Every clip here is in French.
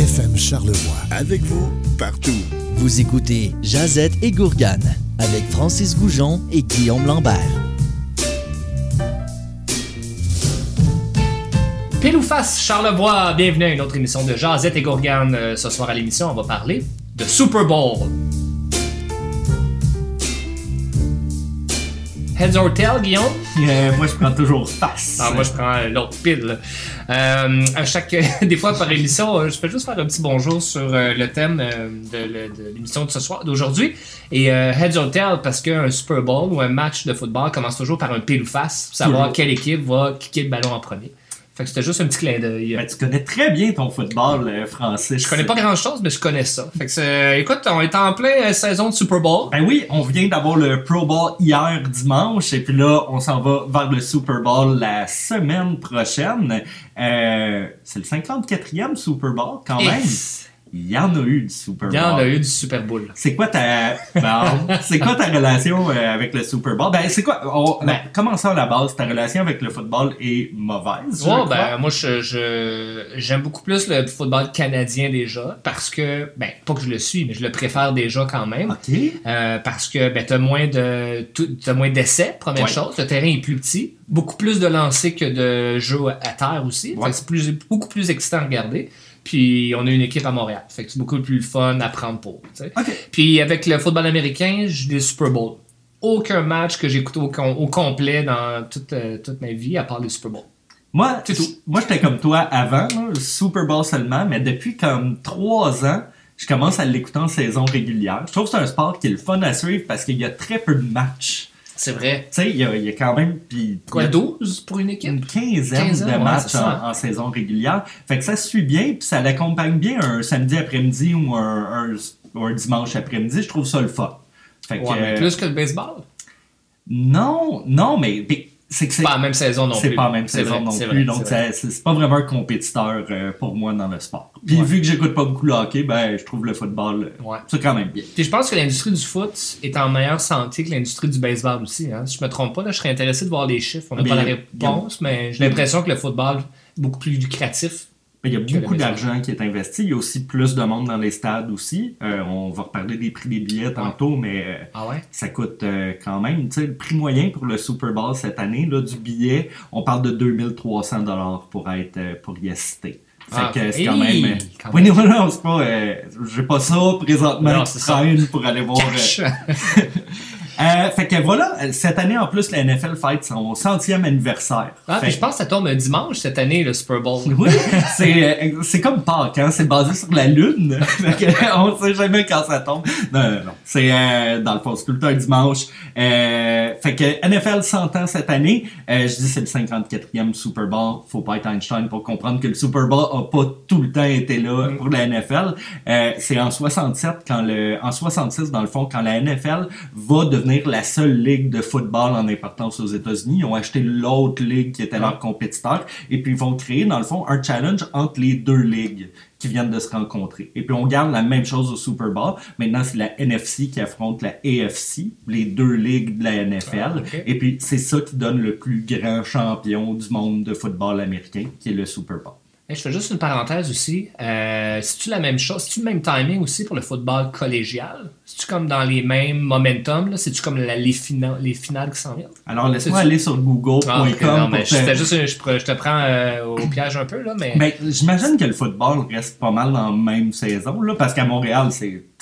FM Charlevoix. Avec vous, partout. Vous écoutez Jazette et Gourgane avec Francis Goujon et Guillaume Lambert. Pile ou face, Charlevoix, bienvenue à une autre émission de Jazette et Gourgane. Euh, Ce soir à l'émission, on va parler de Super Bowl. Heads or tail, Guillaume? Euh, moi, je prends toujours face. Ah, moi, je prends l'autre pile. Euh, à chaque, des fois par émission, euh, je peux juste faire un petit bonjour sur euh, le thème euh, de, l'émission de ce soir, d'aujourd'hui. Et euh, Heads or Tail, parce qu'un Super Bowl ou un match de football commence toujours par un pile ou face, pour savoir Toujours. quelle équipe va kicker le ballon en premier. Fait que c'était juste un petit clin d'œil. Ben, tu connais très bien ton football, euh, Francis. Je connais pas grand chose, mais je connais ça. Fait que c'est- écoute, on est en plein euh, saison de Super Bowl. Ben oui, on vient d'avoir le Pro Bowl hier dimanche, et puis là, on s'en va vers le Super Bowl la semaine prochaine. Euh, c'est le 54e Super Bowl, quand Et même. Il y en a eu du Super Il Bowl. y en a eu du Super Bowl. C'est quoi ta bon, c'est quoi ta relation euh, avec le Super Bowl? Ben c'est quoi on, ben, commençons à la base, ta relation avec le football est mauvaise. Ouais, ben, moi, je, je- j'aime beaucoup plus le football canadien déjà, parce que, ben, pas que je le suis, mais je le préfère déjà quand même. OK. Euh, parce que ben, t'as moins de t'as moins d'essais, première Ouais. chose. Le terrain est plus petit, beaucoup plus de lancers que de jeux à terre aussi. Ouais. c'est plus, beaucoup plus excitant à regarder. Puis on a une équipe à Montréal. Fait que c'est beaucoup plus fun à prendre pour. Puis avec le football américain, j'ai des Super Bowl. Aucun match que j'ai écouté au, com- au complet dans toute, euh, toute ma vie, à part les Super Bowl. Moi, C'est tout. moi j'étais comme toi avant, là, le Super Bowl seulement, mais depuis comme trois ans, je commence à l'écouter en saison régulière. Je trouve que c'est un sport qui est le fun à suivre parce qu'il y a très peu de matchs. C'est vrai. Tu sais, il y y a quand même Quoi, il y a 12 pour une équipe? une quinzaine, Quinzaine, de ouais, matchs en, en saison régulière. Fait que ça se suit bien, puis ça l'accompagne bien un samedi après-midi ou un, un- ou un dimanche après-midi. Je trouve ça le fun. Fait que, Ouais, mais euh, plus que le baseball. Non, non, mais, mais c'est que c'est Pas la même saison non plus. c'est pas la même saison vrai, non plus, donc c'est pas vraiment un compétiteur euh, pour moi dans le sport. Puis Ouais. vu que j'écoute pas beaucoup le hockey, ben je trouve le football euh, Ouais. c'est quand même bien. Puis je pense que l'industrie du foot est en meilleure santé que l'industrie du baseball aussi. Hein. Si je me trompe pas, là, je serais intéressé de voir les chiffres. On n'a Mais pas la réponse, mais j'ai l'impression que le football est beaucoup plus lucratif. Il y a beaucoup d'argent qui est investi. Il y a aussi plus de monde dans les stades aussi. Euh, on va reparler des prix des billets tantôt, mais euh, Ah ouais? ça coûte euh, quand même. Tu sais, le prix moyen pour le Super Bowl cette année, là, du billet, on parle de 2300 dollars pour être euh, pour y assister. Fait Ah, que c'est hey, quand même. euh, quand oui, même. non, non, c'est pas. euh, J'ai pas ça présentement Non, qui ça. pour aller voir. euh, fait que voilà, cette année en plus, la NFL fête son centième anniversaire. Ah, Fait puis je pense que ça tombe dimanche cette année, le Super Bowl. oui, c'est euh, c'est comme Pâques, hein? c'est basé sur la lune. On sait jamais quand ça tombe. Non, non, non. C'est euh, dans le fond, c'est un dimanche. Euh, fait que NFL 100 ans cette année. Euh, je dis c'est le 54e Super Bowl. Faut pas être Einstein pour comprendre que le Super Bowl a pas tout le temps été là Mm. pour la NFL. Euh, c'est en 67 quand le en 66 dans le fond quand la NFL va devenir la seule ligue de football en importance aux États-Unis. Ils ont acheté l'autre ligue qui était leur compétiteur et puis ils vont créer dans le fond un challenge entre les deux ligues qui viennent de se rencontrer. Et puis on garde la même chose au Super Bowl. Maintenant c'est la NFC qui affronte la AFC, les deux ligues de la NFL. Ah. Et puis c'est ça qui donne le plus grand champion du monde de football américain, qui est le Super Bowl. Hey, je fais juste une parenthèse aussi. Euh, C'est-tu la même chose? C'est-tu le même timing aussi pour le football collégial? C'est-tu comme dans les mêmes momentum? là? C'est-tu comme la- les, fina- les finales qui s'en viennent? Alors laisse-moi aller sur google.com Ah, je, te- je, je prends euh, au piège un peu, là, mais... Ben, j'imagine que le football reste pas mal dans la même saison, là, parce qu'à Montréal,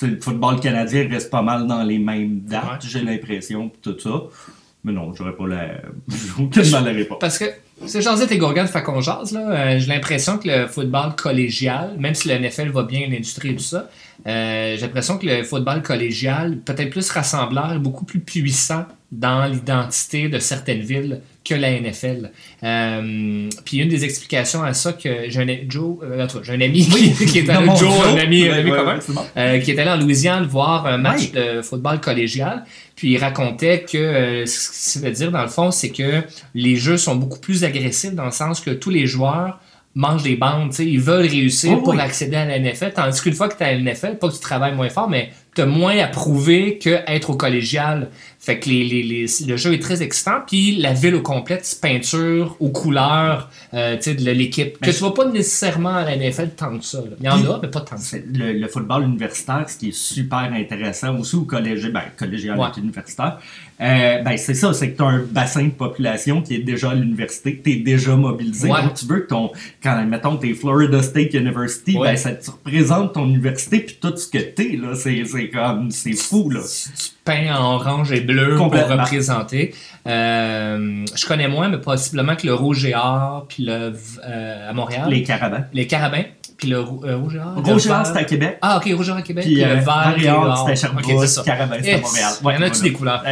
le football canadien reste pas mal dans les mêmes dates, Ouais. j'ai l'impression, tout ça. Mais non, j'aurais pas la. Aucunement la réponse. Parce que c'est Josette et Gourgane fait qu'on jase, là. euh, j'ai l'impression que le football collégial, même si le NFL va bien, l'industrie et tout ça, euh, j'ai l'impression que le football collégial, peut-être plus rassembleur, est beaucoup plus puissant dans l'identité de certaines villes que la NFL. Euh, puis une des explications à ça que j'ai un, Joe, euh, j'ai un ami qui, qui est allé, Mon Joe, un Joe. ami, un Ouais, ami ouais, commun, ouais, c'est bon. qui est allé en Louisiane voir un match de football collégial. Puis il racontait que euh, ce que ça veut dire, dans le fond, c'est que les jeux sont beaucoup plus agressifs dans le sens que tous les joueurs mangent des bandes, tu sais, ils veulent réussir Oh, pour oui. accéder à la NFL, tandis qu'une fois que tu es à la NFL, pas que tu travailles moins fort, mais tu t'as moins à prouver que être au collégial. Fait que les, les, les- le jeu est très excitant, puis la ville au complet se peinture aux couleurs euh, tu de l'équipe. Que Ben, tu vois pas nécessairement à la NFL tant que ça. là. Il y en a, mais pas tant que ça. Le, le football universitaire, ce qui est super intéressant, aussi au collège, ben, collégial Ouais. et universitaire, euh, ben, c'est ça, c'est que tu as un bassin de population qui est déjà à l'université, tu es déjà mobilisé. Ouais. Donc, tu veux que ton, quand, mettons, t'es Florida State University, Ouais. ben, ça te représente ton université puis tout ce que t'es, là. C'est, comme, c'est fou, là. tu peins en orange et bleu pour représenter. Euh, je connais moins, mais possiblement que le rouge et or, puis le euh, à Montréal, Les les, carabins. carabins, puis le euh, rouge et or. Rouge et or, c'était à Québec. Ah, ok, rouge et or à Québec, Puis, puis, euh, le vert vert et or, c'était Ok, Sherbrooke, c'est ça. carabin, c'était Yes. Montréal. Il y en a-tu des couleurs?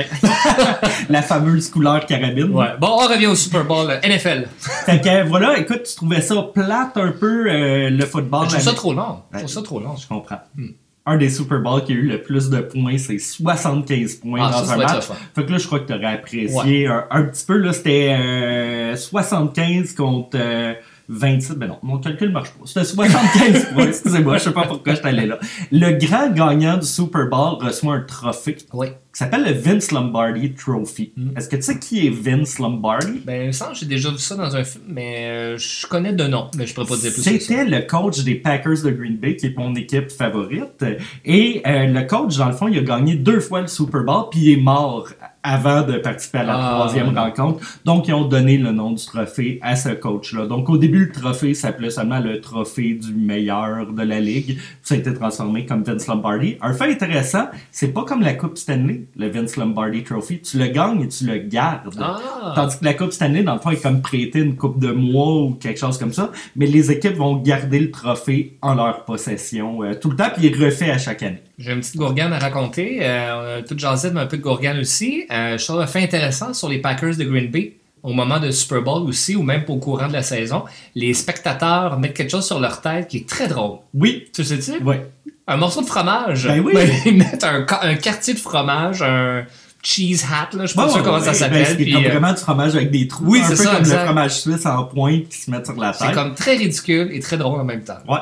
La fameuse couleur carabine. Ouais. Bon, on revient au Super Bowl euh, NFL. Fait que, voilà, écoute, tu trouvais ça plate un peu, euh, le football. Je trouve ça trop long. Je Ouais. trouve ça trop long. Je comprends. Hmm. Un des Super Bowls qui a eu le plus de points, c'est 75 points Ah, dans ça, un match. fun. Fait que là, je crois que tu aurais apprécié un, un petit peu. Là, c'était euh, 75 contre euh, 27. Ben non, mon calcul marche pas. C'était 75 points. Excusez-moi, je sais pas pourquoi je suis allé là. Le grand gagnant du Super Bowl reçoit un trophée Oui. qui s'appelle le Vince Lombardi Trophy. Hmm. Est-ce que tu sais qui est Vince Lombardi? Ben, que j'ai déjà vu ça dans un film, mais euh, je connais de nom, mais je pourrais pas dire plus ça. C'était le coach des Packers de Green Bay, qui est mon équipe favorite. Et euh, le coach, dans le fond, il a gagné deux fois le Super Bowl, puis il est mort avant de participer à la Ah, troisième rencontre. Donc, ils ont donné le nom du trophée à ce coach-là. Donc, au début, le trophée s'appelait seulement le trophée du meilleur de la ligue. Ça a été transformé comme Vince Lombardi. Un fait intéressant, c'est pas comme la Coupe Stanley, le Vince Lombardi Trophy. Tu le gagnes et tu le gardes. Ah! Tandis que la Coupe Stanley, dans le fond, est comme prêtée une coupe de mois ou quelque chose comme ça. Mais les équipes vont garder le trophée en leur possession euh, tout le temps, puis il est refait à chaque année. J'ai une petite gourgane à raconter. Euh, toute jasette, mais un peu de gourgane aussi. Euh, je trouve un fait intéressant sur les Packers de Green Bay. Au moment de Super Bowl aussi, ou même au courant de la saison, les spectateurs mettent quelque chose sur leur tête qui est très drôle. Oui, Tu sais-tu? ouais. Un morceau de fromage. Ben oui. ils mettent un, un quartier de fromage, un cheese hat, là, je sais pas sûr comment ça ben, s'appelle. c'est puis, comme euh, vraiment du fromage avec des trous. Oui, un c'est peu ça, comme le fromage suisse en pointe qui se met sur la c'est tête. comme très ridicule et très drôle en même temps. Ouais.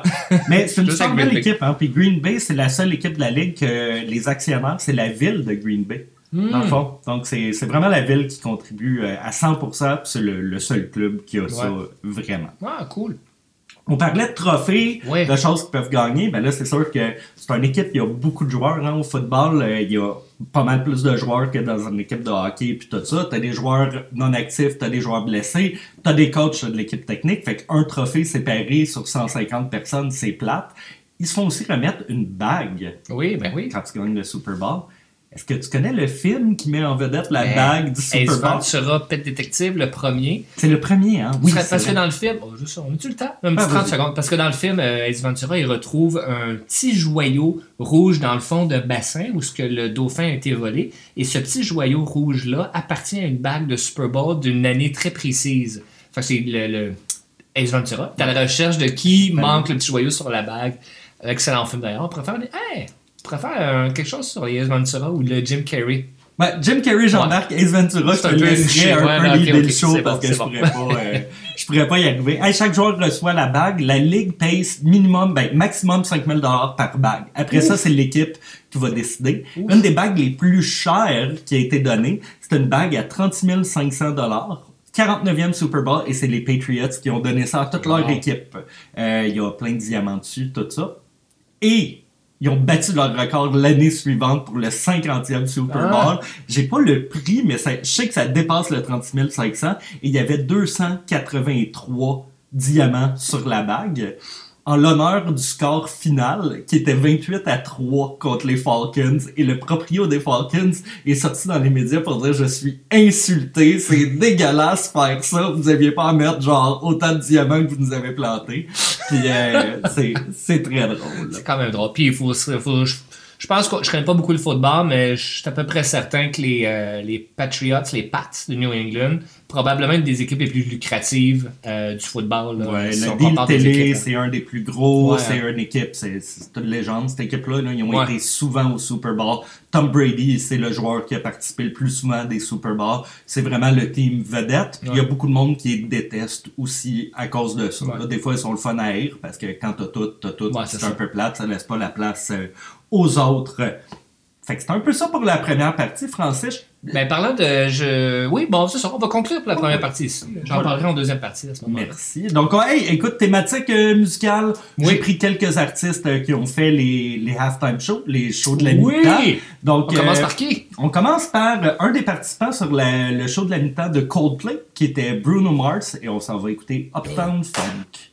Mais c'est une super belle équipe. Hein? Puis Green Bay, c'est la seule équipe de la ligue que les actionnaires, c'est la ville de Green Bay. Dans le Hmm. fond. Donc, c'est c'est vraiment la ville qui contribue euh, à 100%, puis c'est le, le seul club qui a ça Ouais. vraiment. Ah, cool. On parlait de trophées, de choses qui peuvent gagner. Ben là, c'est sûr que c'est une équipe, il y a beaucoup de joueurs hein, au football. Euh, il y a pas mal plus de joueurs que dans une équipe de hockey puis tout ça. T'as des joueurs non actifs, t'as des joueurs blessés, t'as des coachs de l'équipe technique. Fait qu'un trophée séparé sur 150 personnes, c'est plate. Ils se font aussi remettre une bague Oui, ben oui. quand tu gagnes le Super Bowl. Est-ce que tu connais le film qui met en vedette la Ben, bague du Ace Super Bowl? Ventura, Pet Détective, le premier. C'est le premier, hein? Oui, parce c'est que dans le film, oh, juste ça, on a-tu le temps? Un petit Ah, 30 vas-y. secondes. Parce que dans le film, euh, Ace Ventura, il retrouve un petit joyau rouge dans le fond de bassin où ce que le dauphin a été volé. Et ce petit joyau rouge-là appartient à une bague de Super Bowl d'une année très précise. Que c'est le, le Ace Ventura. T'as la recherche de qui manque le petit joyau sur la bague. Excellent film d'ailleurs. On des- hey, faire euh, quelque chose sur les Ace Ventura ou le Jim Carrey? Ouais, Jim Carrey, Jean-Marc, Ace Ventura, je C'est te un peu un ouais, peu non, leader ok, ok, le show parce bon, que je bon. pourrais pas, euh, je pourrais pas y arriver. Hey, chaque joueur reçoit la bague. La ligue paye minimum, ben, maximum 5000 dollars par bague. Après ça, c'est l'équipe qui va décider. Une des bagues les plus chères qui a été donnée, c'est une bague à 30 500 dollars. 49e Super Bowl et c'est les Patriots qui ont donné ça à toute leur Wow. équipe. Euh, Il y a plein de diamants dessus, tout ça. Et ils ont battu leur record l'année suivante pour le 50e Super Ah. Bowl. J'ai pas le prix, mais ça- je sais que ça dépasse le 30 500. Et il y avait 283 diamants sur la bague. En l'honneur du score final, qui était 28 à 3 contre les Falcons. Et le proprio des Falcons est sorti dans les médias pour dire Je suis insulté, c'est dégueulasse faire ça. Vous aviez pas à mettre genre autant de diamants que vous nous avez plantés. Puis euh, c'est- très drôle. C'est quand même drôle. Puis il faut, faut- je, pense que je connais pas beaucoup le football, mais je suis à peu près certain que les, euh, les Patriots, les Pats de New England, probablement une des équipes les plus lucratives euh, du football. là, Ouais, si le deal télé, c'est un des plus gros. Ouais. C'est une équipe, c'est une légende, cette équipe-là. là. Ils ont Ouais. été souvent au Super Bowl. Tom Brady, c'est le joueur qui a participé le plus souvent des Super Bowls. C'est vraiment le team vedette. Il y a beaucoup de monde qui les déteste aussi à cause de ça. Là, des fois, ils sont le fun à rire parce que quand t'as tout, t'as tout. C'est un peu plate, ça laisse pas la place euh, aux autres. Fait que c'est un peu ça pour la première partie, Francis. Ben, parlant de. Je... Oui, bon, c'est ça. On va conclure pour la première partie ici. J'en Voilà. parlerai en deuxième partie à ce moment-là. Merci. Donc, hey, écoute, thématique euh, musicale. Oui. J'ai pris quelques artistes euh, qui ont fait les, les halftime shows, les shows de la Oui. mi-temps. Donc, On commence euh, par qui? on commence par un des participants sur la- le show de la mi-temps de Coldplay, qui était Bruno Mars, et on s'en va écouter Uptown Funk.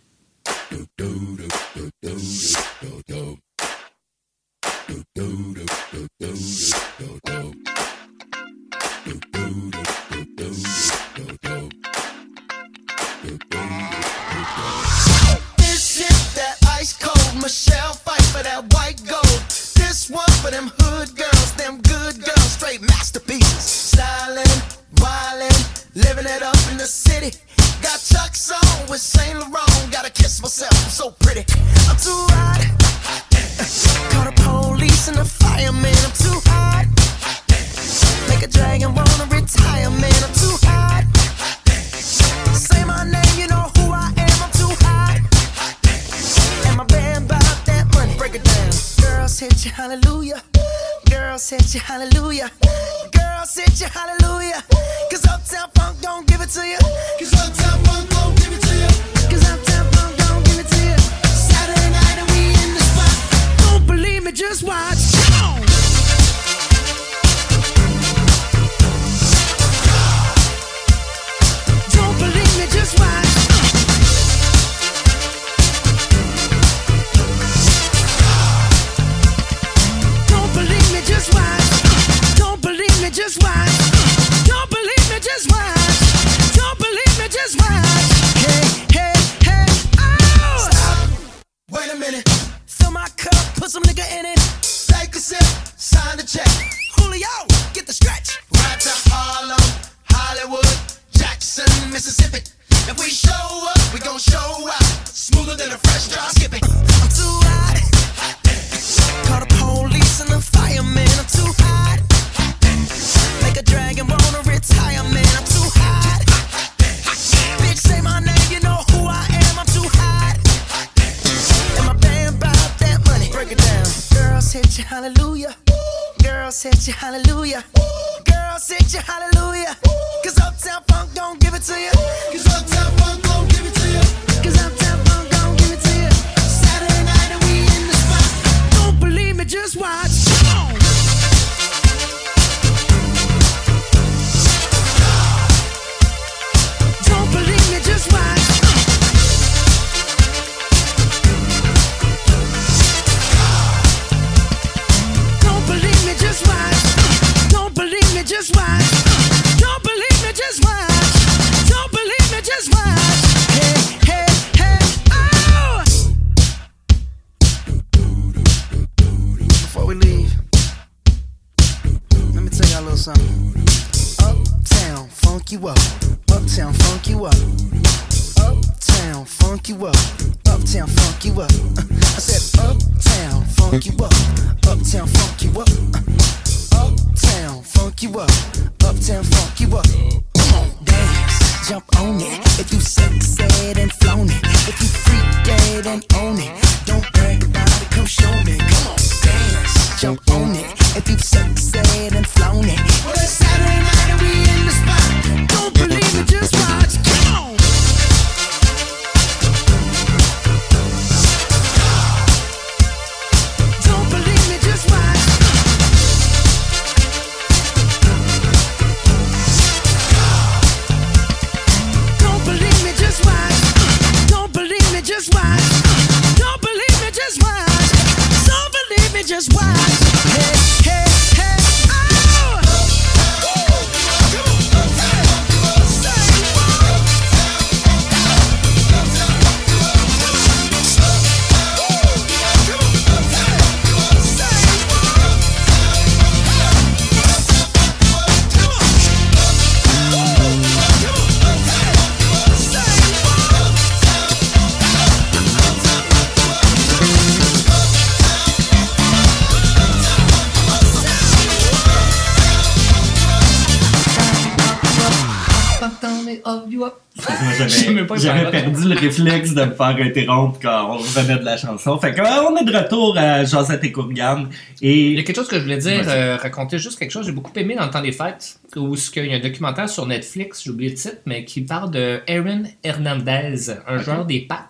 Réflexe de me faire interrompre quand on revenait de la chanson. Fait que, euh, on est de retour à Josette et Courgane. Il y a quelque chose que je voulais dire, euh, raconter juste quelque chose. J'ai beaucoup aimé dans le temps des fêtes, où qu'il y a un documentaire sur Netflix, j'ai oublié le titre, mais qui parle de Aaron Hernandez, un joueur des Pats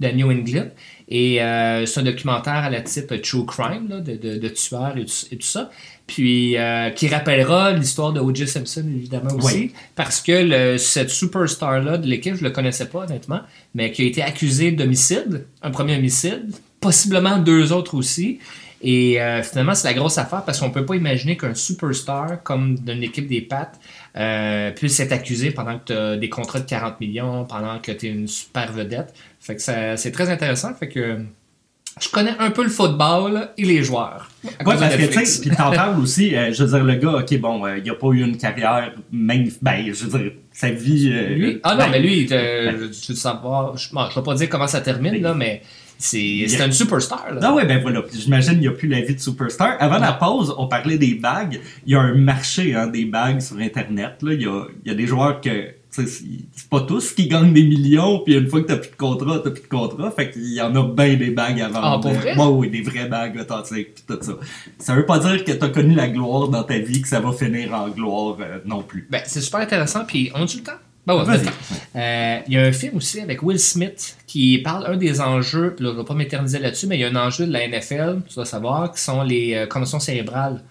de New England. Et euh, c'est un documentaire à la type True Crime, là, de, de, de tueurs et tout ça. Puis euh, qui rappellera l'histoire de O.J. Simpson, évidemment aussi. Oui. Parce que le- cette superstar-là de l'équipe, je le connaissais pas honnêtement, mais qui a été accusé d'homicide, un premier homicide, possiblement deux autres aussi. Et euh, finalement, c'est la grosse affaire parce qu'on peut pas imaginer qu'un superstar comme d'une équipe des Pats euh, puisse être accusé pendant que tu as des contrats de 40 millions, pendant que tu es une super vedette. Fait que c'est très intéressant. Fait que je connais un peu le football et les joueurs. de parce que, tu sais, puis t'en parles aussi, euh, je veux dire, le gars, ok, bon, euh, il a pas eu une carrière magnifique, ben, je veux dire, sa vie... euh, Lui? Ah non, ben, mais lui, euh, tu veux savoir, je, bon, je vais pas dire comment ça termine, là, mais c'est c'est une superstar. Là. Ah ouais, ben voilà. J'imagine qu'il n'y a plus la vie de superstar. Avant la pause, on parlait des bagues. Il y a un marché hein, des bagues sur Internet. Là. Il, y a, il y a des joueurs que... C'est pas tous qui gagnent des millions, puis une fois que t'as plus de contrat, t'as plus de contrat. Fait qu'il y en a bien des bagues vendre. Ah, pour vrai? Oui, des vraies bagues authentiques, puis tout ça. Ça veut pas dire que t'as connu la gloire dans ta vie, que ça va finir en gloire euh, non plus. Ben, c'est super intéressant, puis on a-tu le temps? Ben ouais, Vas-y. Euh, Il y a un film aussi avec Will Smith qui parle un des enjeux, puis là, je ne vais pas m'éterniser là-dessus, mais il y a un enjeu de la NFL, tu dois savoir, qui sont les euh, commotions cérébrales.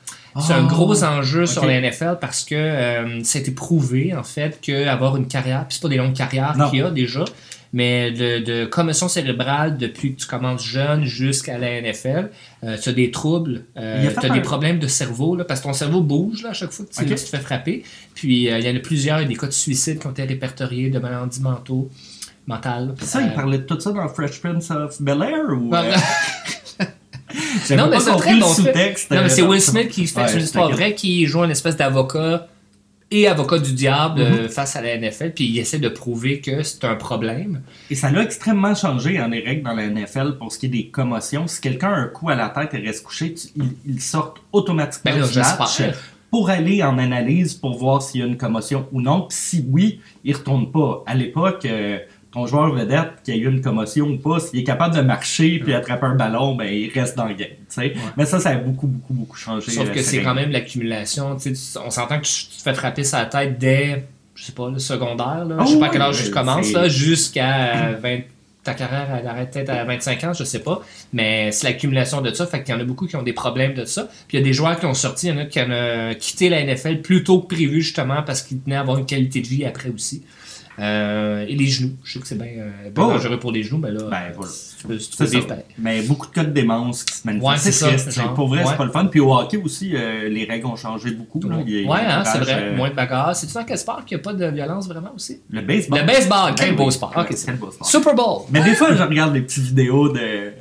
C'est un Ah, gros enjeu sur la NFL parce que euh, ça a été prouvé, en fait, qu'avoir une carrière, puis c'est pas des longues carrières qu'il y a déjà, mais de, de commotion cérébrale depuis que tu commences jeune jusqu'à la NFL, euh, tu as des troubles, euh, tu as des problèmes de cerveau, là, parce que ton cerveau bouge là, à chaque fois que tu, te fais frapper. Puis euh, il y en a plusieurs, il y a des cas de suicide qui ont été répertoriés, de maladies mentaux, mentales. Ça, Euh, il parlait de tout ça dans Fresh Prince of Bel-Air ou... non, mais c'est très bon sous-texte, Non, mais c'est Will. Smith qui fait Ouais, une histoire vraie qui joue une espèce d'avocat et avocat du diable Mhm. euh, face à la NFL, puis il essaie de prouver que c'est un problème. Et ça l'a extrêmement changé en règles dans la NFL pour ce qui est des commotions. Si quelqu'un a un coup à la tête et reste couché, tu- ils sortent automatiquement Ben là, du match pour aller en analyse pour voir s'il y a une commotion ou non. Puis si oui, il retourne pas. À l'époque, euh, ton joueur vedette qui a eu une commotion ou pas, s'il est capable de marcher puis attraper un ballon, ben il reste dans le game. Mais ça, ça a beaucoup, beaucoup, beaucoup changé. Sauf euh, que ces c'est quand même l'accumulation. On s'entend que tu te fais frapper sa tête dès, je sais pas, le secondaire. Là. Ah je sais pas à quel âge tu commences, c'est- là, jusqu'à euh, 20 ta carrière elle arrête peut-être à 25 ans, je sais pas. Mais c'est l'accumulation de ça. Fait qu'il y en a beaucoup qui ont des problèmes de ça. Puis il y a des joueurs qui ont sorti, il y en a qui ont quitté la NFL plus tôt que prévu, justement, parce qu'ils tenaient à avoir une qualité de vie après aussi. Euh, et les genoux. Je sais que c'est bien euh, bien Oh. dangereux pour les genoux, mais là, Ben, voilà. tu peux, tu peux C'est ça. vivre pareil. Mais beaucoup de cas de démence qui se manifestent. Ouais, c'est ça, genre. Pour vrai, Ouais. c'est pas le fun. Puis au hockey aussi, euh, les règles ont changé beaucoup. là. Il y a- il y a Ouais, hein, c'est vrai. Moins de bagarre. C'est-tu dans quel sport qu'il n'y a pas de violence vraiment aussi? Le baseball. Le baseball, quel Ben beau oui. sport. Ouais, Ok, c'est- quel beau sport. Super Bowl. Mais des fois, je regarde des petites vidéos de, de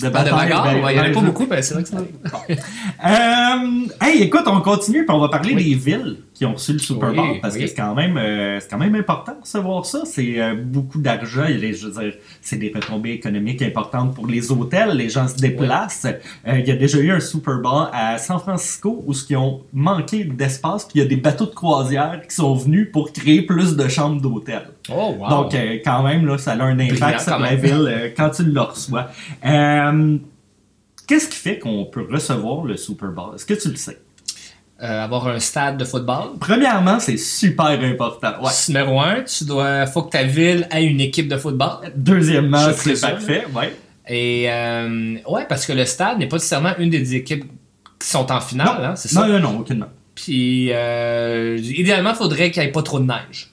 Pas de bataille. bagarre, ben, ouais, il n'y en a pas beaucoup, mais c'est vrai que ça arrive. Euh, hey, écoute, on continue, puis on va parler Oui. des villes qui ont reçu le Super Bowl, Oui, parce oui. que c'est quand même, euh, c'est quand même important de recevoir ça. C'est euh, beaucoup d'argent, je veux dire, c'est des retombées économiques importantes pour les hôtels. Les gens se déplacent. Euh, il y a déjà eu un Super Bowl à San Francisco où ce qui ont manqué d'espace, puis il y a des bateaux de croisière qui sont venus pour créer plus de chambres d'hôtel. Oh, wow. Donc, euh, quand même, là, ça a un impact sur la ville euh, quand tu le reçois. Euh, Qu'est-ce qui fait qu'on peut recevoir le Super Bowl? Est-ce que tu le sais? Euh, avoir un stade de football? Premièrement, c'est super important. Ouais. Numéro un, tu dois, faut que ta ville ait une équipe de football. Deuxièmement, c'est parfait. Ouais. Et euh, ouais, parce que le stade n'est pas nécessairement une des équipes qui sont en finale, hein, c'est ça? Non, non, non, aucunement. Puis euh, idéalement, il faudrait qu'il n'y ait pas trop de neige.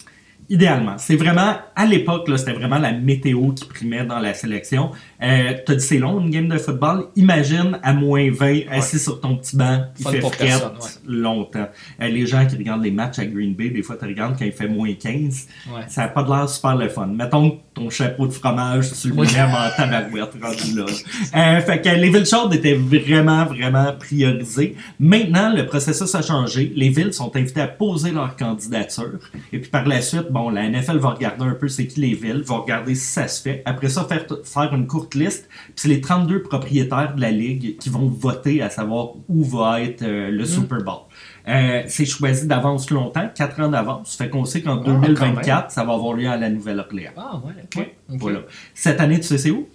Idéalement. C'est vraiment, à l'époque, là, c'était vraiment la météo qui primait dans la sélection. Euh, T'as dit c'est long, une game de football. Imagine à moins 20, assis sur ton petit banc, il Fun fait fret ouais. longtemps. Euh, les gens qui regardent les matchs à Green Bay, des fois, tu regardes quand il fait moins 15. Ouais. Ça n'a pas de l'air super le fun. Mettons ton chapeau de fromage, tu le mets en tabarouette rendu là. Euh, fait que les villes chaudes étaient vraiment, vraiment priorisées. Maintenant, le processus a changé. Les villes sont invitées à poser leur candidature. Et puis par la suite, bon, la NFL va regarder un peu c'est qui les villes, va regarder si ça se fait. Après ça, faire, faire une courte liste. Puis c'est les 32 propriétaires de la ligue qui vont voter à savoir où va être euh, le Super Bowl. Euh, c'est choisi d'avance longtemps, 4 ans d'avance. Fait qu'on sait qu'en Ah, quand 2024, ça va avoir lieu à la Nouvelle-Orléans. Ah, ouais. Voilà. Cette année, tu sais c'est où?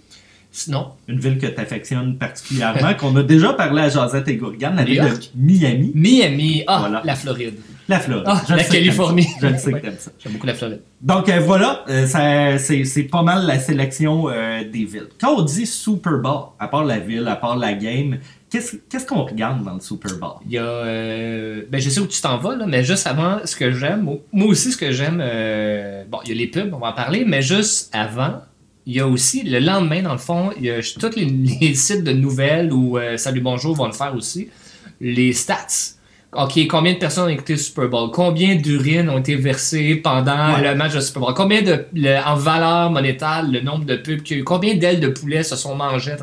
Sinon, Une ville que tu affectionnes particulièrement, qu'on a déjà parlé à Josette et Gourgane, la ville de. Miami, Miami. Ah, Voilà. la Floride. la Floride. Ah, la Californie. Je le sais que t'aimes ça. J'aime beaucoup la Floride. Donc euh, voilà, euh, c'est c'est pas mal la sélection euh, des villes. Quand on dit Super Bowl, à part la ville, à part la game, qu'est-ce qu'on regarde dans le Super Bowl? Il y a. euh, ben, je sais où tu t'en vas, là, mais juste avant, ce que j'aime, moi- aussi, ce que j'aime. euh, bon, il y a les pubs, on va en parler, mais juste avant, il y a aussi, le lendemain, dans le fond, il y a tous les, les sites de nouvelles ou euh, Salut Bonjour vont le faire aussi. Les stats. OK, combien de personnes ont écouté le Super Bowl? Combien d'urines ont été versées pendant Ouais. le match de Super Bowl? Combien de, le- en valeur monétaire, le nombre de pubs qu'il y a eu? Combien d'ailes de poulet se sont mangées?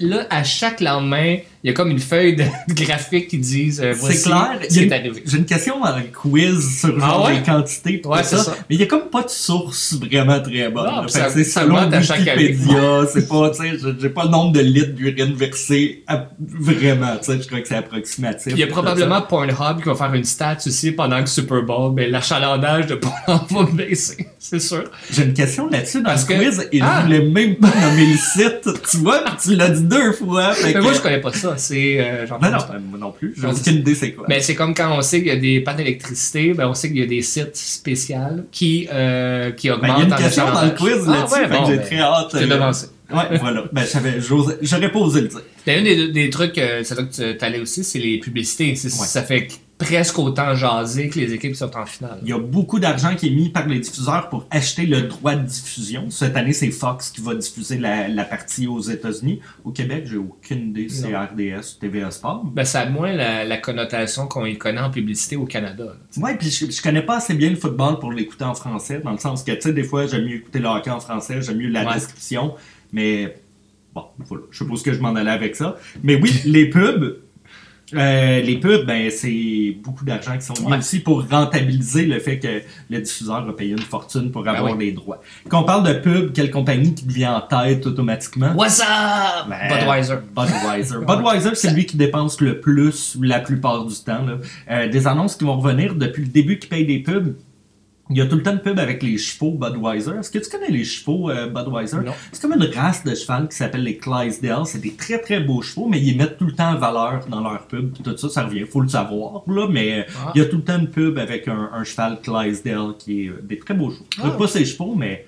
Là, à chaque lendemain, il y a comme une feuille de, de graphique qui disent euh, voici C'est clair. ce qui est arrivé. J'ai une question dans le quiz sur Ah genre ouais? les quantités Ouais, ça, ça. mais il y a comme pas de source vraiment très bonne. Ah, ça- que c'est selon. Wikipédia, c'est pas, tu sais, j'ai- pas le nombre de litres d'urine versés à- vraiment, tu sais, je crois que c'est approximatif. Il y a probablement Pornhub qui va faire une stat aussi pendant le Super Bowl. Ben, l'achalandage de Pornhub va baisser, c'est sûr. J'ai une question là-dessus dans Parce le que- quiz et Ah! je voulais même pas nommer le site, tu vois, tu l'as dit deux fois. Mais que- moi, je connais pas ça. C'est. euh, j'en Non, non, ben, moi non plus, j'ai aucune idée c'est quoi. Mais c'est comme quand on sait qu'il y a des pannes d'électricité, ben on sait qu'il y a des sites spéciaux qui, euh, qui Ben, augmentent il y a une question dans le quiz Ah, là-dessus, ouais, fait que bon, j'ai ben, très hâte. t'ai euh, devancé. Ouais, voilà. Ben, j'aurais pas osé le dire. D'ailleurs, des, des trucs, euh, c'est là que tu allais aussi, c'est les publicités. C'est- Ouais. Ça fait presque autant jaser que les équipes qui sont en finale. Il y a beaucoup d'argent qui est mis par les diffuseurs pour acheter le droit de diffusion. Cette année, c'est Fox qui va diffuser la, la partie aux États-Unis. Au Québec, j'ai aucune idée si c'est. RDS ou TVA Sport. Ben, ça a moins la, la connotation qu'on y connaît en publicité au Canada. Ouais, puis je, je connais pas assez bien le football pour l'écouter en français, dans le sens que, tu sais, des fois, j'aime mieux écouter le hockey en français, j'aime mieux la Ouais. description, mais bon, voilà, je suppose que je m'en allais avec ça. Mais oui, les pubs, euh, les pubs, ben, c'est beaucoup d'argent qui sont mis Ouais. aussi pour rentabiliser le fait que le diffuseur a payé une fortune pour avoir Ben les droits. Quand on parle de pub, quelle compagnie qui devient en tête automatiquement? What's up? Ben, Budweiser. Budweiser. Budweiser, c'est lui qui dépense le plus la plupart du temps. là. Euh, des annonces qui vont revenir depuis le début qui payent des pubs. Il y a tout le temps de pubs avec les chevaux Budweiser. Est-ce que tu connais les chevaux euh, Budweiser? Non. C'est comme une race de cheval qui s'appelle les Clydesdale. C'est des très très beaux chevaux, mais ils mettent tout le temps en valeur dans leur pub. Puis tout ça, ça revient. Faut le savoir, là. Mais euh, Ah. il y a tout le temps une pub avec un, un cheval Clydesdale qui est euh, des très beaux chevaux. Je Ah. pas ses chevaux, mais,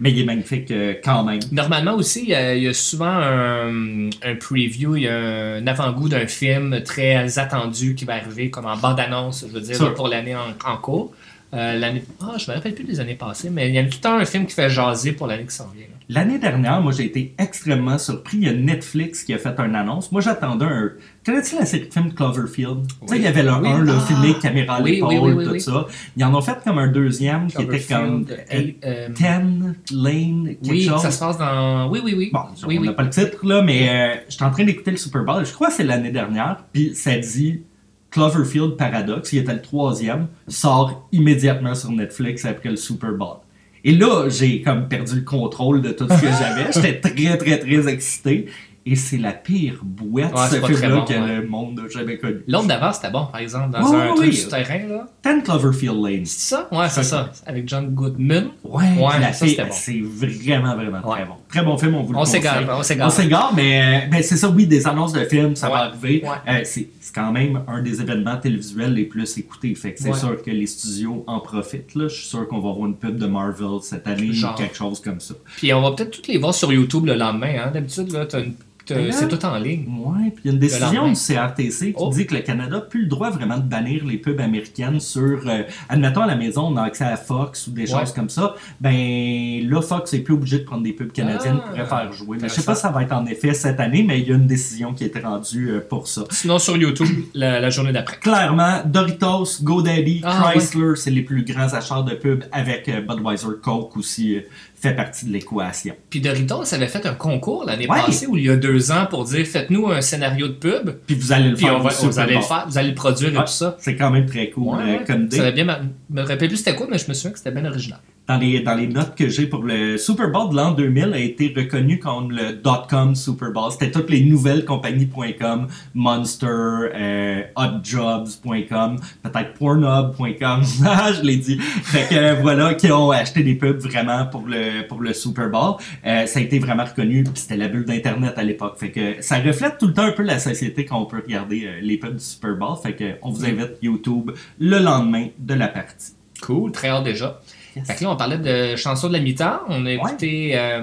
mais il est magnifique euh, quand même. Normalement aussi, il y a, il y a souvent un, un preview, il y a un avant-goût d'un film très attendu qui va arriver comme en bande-annonce, je veux dire, pour l'année en, en cours. Euh, l'année, ah, je me rappelle plus des années passées, mais il y a tout le temps un film qui fait jaser pour l'année qui s'en vient. là. L'année dernière, moi, j'ai été extrêmement surpris. Il y a Netflix qui a fait une annonce. Moi, j'attendais un. Connais-tu la série de films Cloverfield? Tu sais, il y avait le Oui. 1, le Ah. filmé caméra à Oui, l'épaule, tout ça. Ils en ont fait comme un deuxième qui était comme. Cloverfield, euh, euh, Ten Lane, quelque oui, chose. ça se passe dans. Oui, oui, oui. Bon, oui, on n'a oui. pas le titre, là, mais euh, j'étais en train d'écouter le Super Bowl. Je crois que c'est l'année dernière. Puis ça dit Cloverfield Paradox, il était le troisième, sort immédiatement sur Netflix après le Super Bowl. Et là, j'ai comme perdu le contrôle de tout ce que j'avais. J'étais très, très, très excité. Et c'est la pire boîte, Ouais, ce film-là bon, que ouais. le monde n'a jamais connu. L'autre d'avant, c'était bon, par exemple, dans Ouais, un truc souterrain, là. Ten Cloverfield Lane. C'est ça? Ouais, c'est ça. Avec John Goodman. Ouais, Ouais, la ça, bon. c'est vraiment, vraiment très bon. Très bon film, on vous le On s'égare, on On s'égare. s'égare, mais ben, c'est ça, oui, des annonces de films, ça va arriver. Ouais. Euh, c'est c'est quand même un des événements télévisuels les plus écoutés. Fait que c'est Ouais. sûr que les studios en profitent. Là. Je suis sûr qu'on va voir une pub de Marvel cette année Genre. ou quelque chose comme ça. Puis on va peut-être toutes les voir sur YouTube le lendemain. Hein. D'habitude, là, t'as une- là- c'est tout en ligne. Ouais, puis il y a une décision du CRTC qui Oh. dit que le Canada n'a plus le droit vraiment de bannir les pubs américaines sur. euh, admettons à la maison, on a accès à Fox ou des Ouais. choses comme ça. Ben là, Fox n'est plus obligé de prendre des pubs canadiennes Ah, pour les faire jouer. Mais je sais pas si ça va être en effet cette année, mais il y a une décision qui a été rendue euh, pour ça. Sinon, sur YouTube, la, la journée d'après. Clairement, Doritos, GoDaddy, Ah, Chrysler, c'est les plus grands acheteurs de pubs avec euh, Budweiser Coke aussi euh, fait partie de l'équation. Puis Doritos avait fait un concours l'année Ouais. passée ou il y a deux ans pour dire faites-nous un scénario de pub, Puis vous allez le puis faire. on va, vous allez le faire, vous allez le produire et tout ça. C'est quand même très cool Ouais, euh, comme Ça avait bien. me rappelle plus c'était quoi, mais je me souviens que c'était bien original. Dans les, dans les notes que j'ai pour le Super Bowl de l'an 2000 a été reconnu comme le dot-com Super Bowl. C'était toutes les nouvelles compagnies.com, Monster, euh, hotjobs.com, peut-être pornhub.com, je l'ai dit. Fait que euh, voilà, qui ont acheté des pubs vraiment pour le, pour le Super Bowl. Euh, ça a été vraiment reconnu, c'était la bulle d'Internet à l'époque. Fait que ça reflète tout le temps un peu la société quand on peut regarder euh, les pubs du Super Bowl. Fait que on vous invite YouTube le lendemain de la partie. Cool, très hâte déjà. Fait que là, on parlait de chansons de la mi-temps. On a écouté. euh,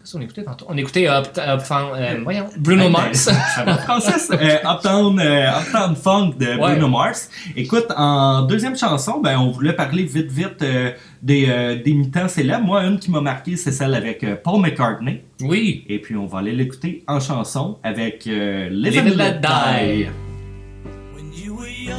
Qu'est-ce qu'on a écouté tantôt? On a écouté Up, Up- euh, voyons, Bruno Mars. ben, Ça va, Francis? Euh, Uptown, euh, Uptown Funk de Ouais. Bruno Mars. Écoute, en deuxième chanson, ben, on voulait parler vite, vite euh, des, euh, des mi-temps célèbres. Moi, une qui m'a marqué, c'est celle avec euh, Paul McCartney. Oui. Et puis, on va aller l'écouter en chanson avec euh, Live, Live and and Let Let Die. Die. When you were young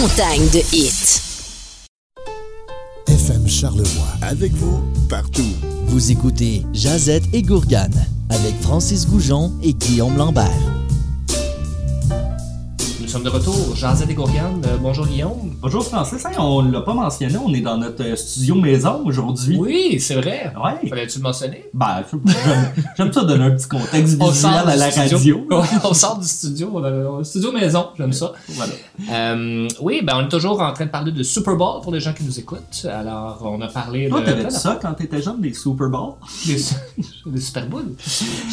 Des montagnes de hits. FM Charlevoix. Avec vous, partout. Vous écoutez Jazette et Gourgane avec Francis Goujon et Guillaume Lambert. Nous sommes de retour. Jazette et Gourgane. Euh, bonjour Guillaume. Bonjour Francis, Hey, on l'a pas mentionné, on est dans notre euh, studio maison aujourd'hui. Oui, c'est vrai. Ouais. Fallait-tu le mentionner? Ben, j'aime- ça donner un petit contexte On visuel sort à la studio. radio. On sort du studio. On studio maison, j'aime ça. Voilà. Euh, oui, ben on est toujours en train de parler de Super Bowl pour les gens qui nous écoutent. Alors, on a parlé Toi, de. t'avais dit ça quand t'étais jeune, des Super Bowl? Des, des Super Bowls.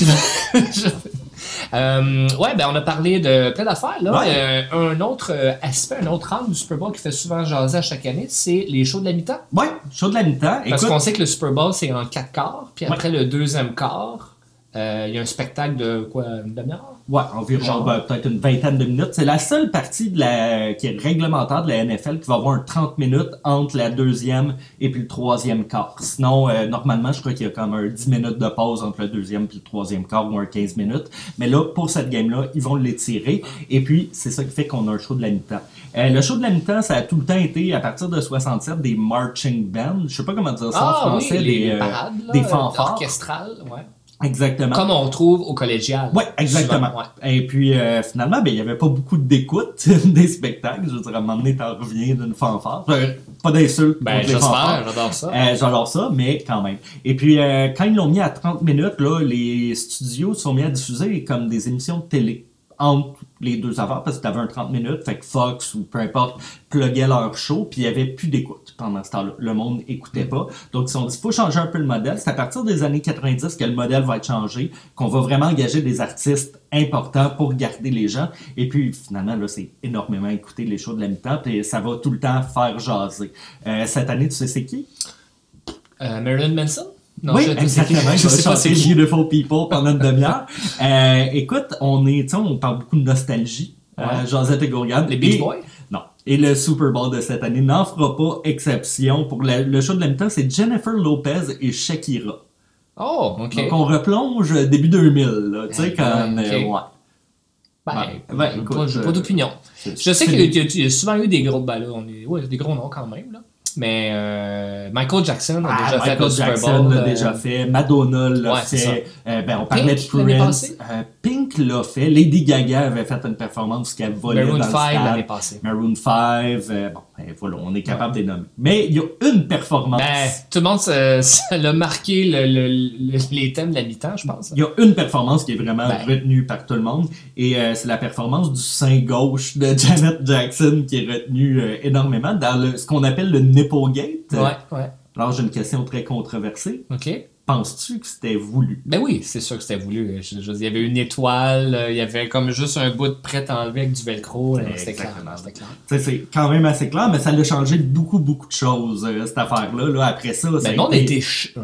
Euh, ouais, ben on a parlé de plein d'affaires. Là. Ouais. Euh, un autre euh, aspect, un autre angle du Super Bowl qui fait souvent jaser à chaque année, c'est les shows de la mi-temps. Ouais, show de la mi-temps. Parce Écoute, qu'on sait que le Super Bowl, c'est en quatre quarts, puis Ouais. après le deuxième quart, Il y a un spectacle de quoi, une demi-heure? Ouais, environ Genre. ben, peut-être une vingtaine de minutes. C'est la seule partie de la, qui est réglementaire de la NFL qui va avoir un 30 minutes entre la deuxième et puis le troisième quart. Sinon, euh, normalement, je crois qu'il y a comme un 10 minutes de pause entre le deuxième et le troisième quart ou un 15 minutes. Mais là, pour cette game-là, ils vont l'étirer. Et puis, c'est ça qui fait qu'on a un show de la mi-temps. Euh, le show de la mi-temps, ça a tout le temps été, à partir de 67, des marching bands. Je sais pas comment dire ça en français. Ah oui, les des, euh, parades, là, des fanfares. orchestrales, ouais. Exactement. Comme on trouve au collégial. Ouais, exactement. Souvent, ouais. Et puis euh, finalement, ben il y avait pas beaucoup d'écoute des spectacles. Je veux dire, à un moment donné, t'en reviens d'une fanfare. Euh, pas d'insultes. Ben, j'espère, j'adore ça. Euh, J'adore ça, mais quand même. Et puis, euh, quand ils l'ont mis à 30 minutes, là, les studios se sont mis à diffuser comme des émissions de télé entre les deux affaires, parce que t'avais un 30 minutes, fait que Fox ou peu importe pluguait leur show, puis il y avait plus d'écoute pendant ce temps-là. Le monde écoutait pas. Donc, se sont dit, faut changer un peu le modèle. C'est à partir des années 90 que le modèle va être changé, qu'on va vraiment engager des artistes importants pour garder les gens. Et puis, finalement, là, c'est énormément écouter les shows de la mi-temps, puis ça va tout le temps faire jaser. Euh, cette année, tu sais c'est qui? Euh, Marilyn Manson? Non, oui, je- exactement. Je sais pas c'est. Beautiful People pendant une demi-heure. euh, écoute, on est, on parle beaucoup de nostalgie. Ouais. Euh, Josette et Gourgane. Les Beach Boys? Non. Et le Super Bowl de cette année n'en fera pas exception. Pour la- le show de la mi-temps, c'est Jennifer Lopez et Shakira. Oh, ok. Donc on replonge début 2000, là, tu sais, ok. euh, ouais. Ben, Ben, ben, écoute, pas, euh, d'opinion. Je sais qu'il y, y a- il y a souvent eu des gros ben là, on est, ouais, des gros noms quand même là. Mais euh, Michael Jackson a Ah, déjà fait Michael le Super Jackson Bowl. l'a euh, déjà fait, Madonna l'a Ouais, fait, euh, ben, on parlait Pink, de l'année Prince, Pink l'a fait, Lady Gaga avait fait une performance qui a volé Maroon dans le 5 stade. l'année passée. Maroon 5, euh, bon, ben, voilà, on est capable de les nommer. Mais il y a une performance, Ben, tout le monde ça, ça l'a marqué le, le- le- les thèmes de la mi-temps, je pense. il y a une performance qui est vraiment Ben. retenue par tout le monde, et euh, c'est la performance du sein gauche de Janet Jackson qui est retenue euh, énormément dans le, ce qu'on appelle le Nipplegate. Ouais, ouais. Alors j'ai une question très controversée. OK. Penses-tu que c'était voulu? Ben oui, c'est sûr que c'était voulu. Je- je- il y avait une étoile, euh, il y avait comme juste un bout de prêt à enlever avec du velcro. C'était clair. C'est quand même assez clair, mais ça a changé beaucoup, beaucoup de choses, euh, cette affaire-là. Là, après ça, ça Ben, le monde a été. ch- On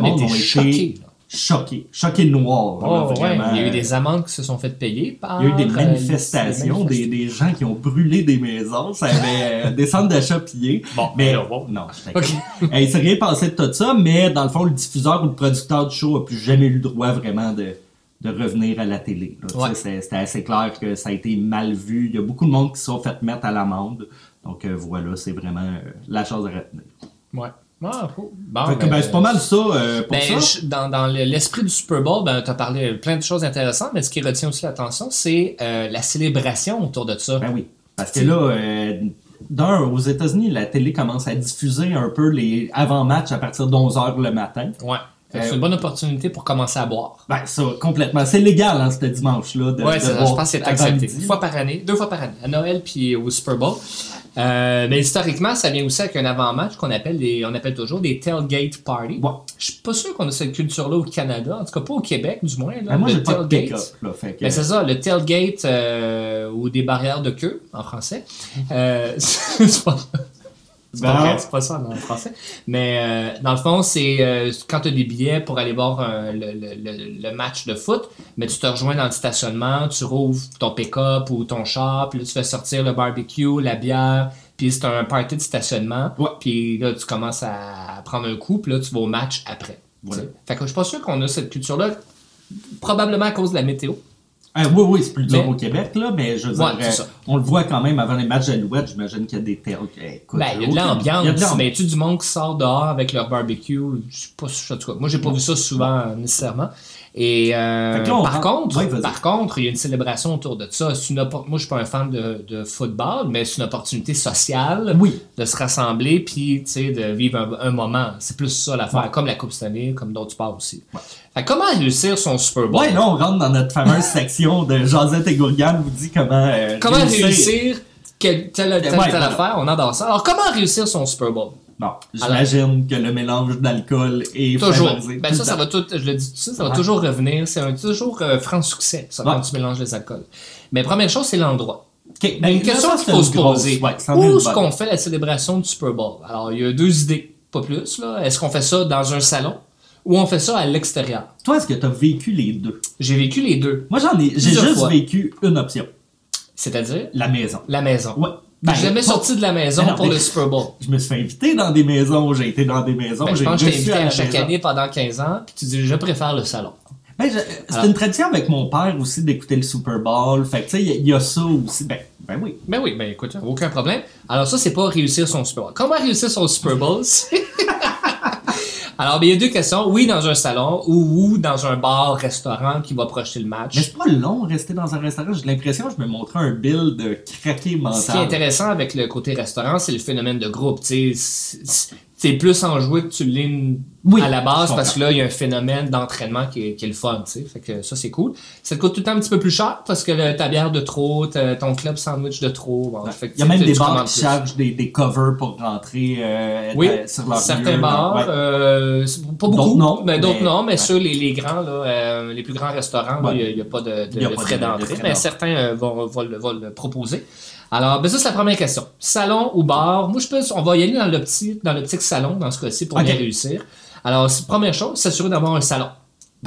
monde a ont été été choqué. choqué. Noir. là, Oh, ouais. Il y a eu des amendes qui se sont faites payer par. Il y a eu des manifestations, des, des gens qui ont brulé des maisons, ça avait euh, des centres d'achat pillés. Bon, mais wow. non. Euh, il s'est rien passé de tout ça, mais dans le fond, le diffuseur ou le producteur du show a plus jamais eu le droit vraiment de, de revenir à la télé. Ouais. C'était assez clair que ça a été mal vu. Il y a beaucoup de monde qui se sont fait mettre à l'amende. Donc euh, voilà, c'est vraiment euh, la chose à retenir. Ouais. Ah, cool. Bon, ben, ben, c'est pas mal ça euh, pour Ben, ça. je- dans, dans le- l'esprit du Super Bowl, ben, tu as parlé de plein de choses intéressantes, mais ce qui retient aussi l'attention, c'est euh, la célébration autour de ça. Ben oui. Parce que là, euh, d'un, aux États-Unis, la télé commence à diffuser un peu les avant-matchs à partir de 11h le matin. Ouais. C'est une bonne opportunité pour commencer à boire. Ben, ça, complètement. C'est légal, hein, ce dimanche-là. Boire je pense que c'est accepté. Une fois par année, deux fois par année, à Noël puis au Super Bowl. Euh, mais historiquement, ça vient aussi avec un avant-match qu'on appelle des, on appelle toujours des tailgate parties. Ouais. Je suis pas sûr qu'on a cette culture-là au Canada, en tout cas pas au Québec du moins. Là, Ben, moi, le pas de tailgate. là. Fait que, Ben, c'est ça, le tailgate euh, ou des barrières de queue en français. Euh, c'est pas, c'est pas Ben. pas ça en français. Mais euh, dans le fond, c'est euh, quand tu as des billets pour aller voir euh, le, le- le- match de foot, mais tu te rejoins dans le stationnement, tu rouvres ton pick-up ou ton char, puis là, tu fais sortir le barbecue, la bière, puis c'est un party de stationnement. Puis là, tu commences à prendre un coup, puis là, tu vas au match après. Voilà. Fait que je suis pas sûr qu'on a cette culture-là, probablement à cause de la météo. Ah, oui, oui, c'est plus dur Mais- au Québec, là, mais je veux Ouais, dire, euh, on le voit quand même avant les matchs d'Alouette, j'imagine qu'il y a des terres. Écoute, Ben, il y a de l'ambiance, mais tu du monde qui sort dehors avec leur barbecue, je suis pas en tout cas, moi j'ai pas vu ça souvent euh, nécessairement. Et euh, là, par contre, par contre, il y a une célébration autour de ça. Une moi je suis pas un fan de, de football, mais c'est une opportunité sociale Oui. de se rassembler puis de vivre un, un moment. C'est plus ça l'affaire, Ouais. comme la Coupe année, comme d'autres sports aussi. Fait comment réussir son Super Bowl? Ouais, là, on rentre dans notre fameuse section de Josette et Gourgane vous dit comment. euh, Comment réussir quelle- telle, telle, telle voilà. affaire? On adore ça. Alors comment réussir son Super Bowl? Bon, j'imagine que le mélange d'alcool est Toujours. Ben ça, ça va tout, je le dis tout ça, ça va toujours revenir. C'est un toujours euh, franc succès, ça, quand tu mélanges les alcools. Mais première chose, c'est l'endroit. Ben, Une question qu'il faut se poser. ouais, Où est-ce qu'on fait la célébration du Super Bowl? Alors, il y a deux idées, pas plus. là. Est-ce qu'on fait ça dans un salon ou on fait ça à l'extérieur? Toi, est-ce que tu as vécu les deux? J'ai vécu les deux. Moi, j'en ai. J'ai juste fois. vécu une option. C'est-à-dire? La maison. la maison. Ouais. Ben, jamais pas- sorti de la maison non, pour le Super Bowl. Je me suis fait inviter dans des maisons, j'ai été dans des maisons, Ben, je pense que je t'ai invité à chaque maison. année pendant 15 ans, puis tu dis je préfère le salon. Ben, je- c'est une tradition avec mon père aussi d'écouter le Super Bowl. Fait que, tu sais, il y y, a ça aussi. Ben, ben oui. Ben oui, ben écoute, aucun problème. Alors ça, c'est pas réussir son Super Bowl. Comment réussir son Super Bowl? Alors, ben, il y a deux questions. Oui, dans un salon ou, ou dans un bar, restaurant qui va projeter le match. Mais c'est pas long rester dans un restaurant. J'ai l'impression que je me montrais un bill de craqué mental. Ce qui est intéressant avec le côté restaurant, c'est le phénomène de groupe. Tu sais, c'est- plus enjoué que tu l'es Oui, à la base parce que là, il y a un phénomène d'entraînement qui est, qui est le fun. tu sais. Fait que ça, c'est cool. Ça te coûte tout le temps un petit peu plus cher parce que le- ta bière de trop, ta- ton club sandwich de trop. bon, fait que, Il y a même des bars qui chargent des, des covers pour rentrer euh, Oui, dans- sur leur certains lieu, bars, ouais. euh, pas beaucoup, D'autres non, mais d'autres non, mais ouais. ceux, les, les grands, là, euh, les plus grands restaurants, il n'y a, pas de, de- frais de- de d'entrée, mais certains euh, vont, vont le, vont le proposer. Alors, ben ça, c'est la première question. Salon ou bar? Moi, je pense on va y aller dans l'optique, dans l'optique salon, dans ce cas-ci, pour bien réussir. Alors, première chose, s'assurer d'avoir un salon.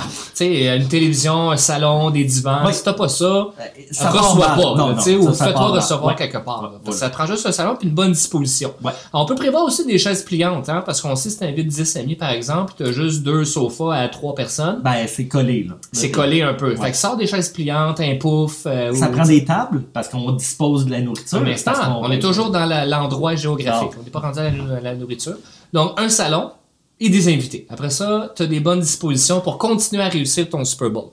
Tu sais, une télévision, un salon, des divans. Oui. Si t'as pas ça, Euh, Ça reçois pas, Non, là, non, ça, ou fais-toi recevoir Ouais. quelque part. là. Voilà. Ça prend juste un salon puis une bonne disposition. Ouais. On peut prévoir aussi des chaises pliantes, hein, parce qu'on sait si tu invites 10 amis, par exemple, tu as juste deux sofas à trois personnes. Ben, c'est collé, là. C'est collé un peu. Ouais. Fait que sors des chaises pliantes, un pouf. euh, Ça ou- prend des tables parce qu'on dispose de la nourriture. Parce qu'on- on est toujours dans l'endroit géographique. Non. On n'est pas rendu à la, à la nourriture. Donc, un salon et des invités. Après ça, tu as des bonnes dispositions pour continuer à réussir ton Super Bowl.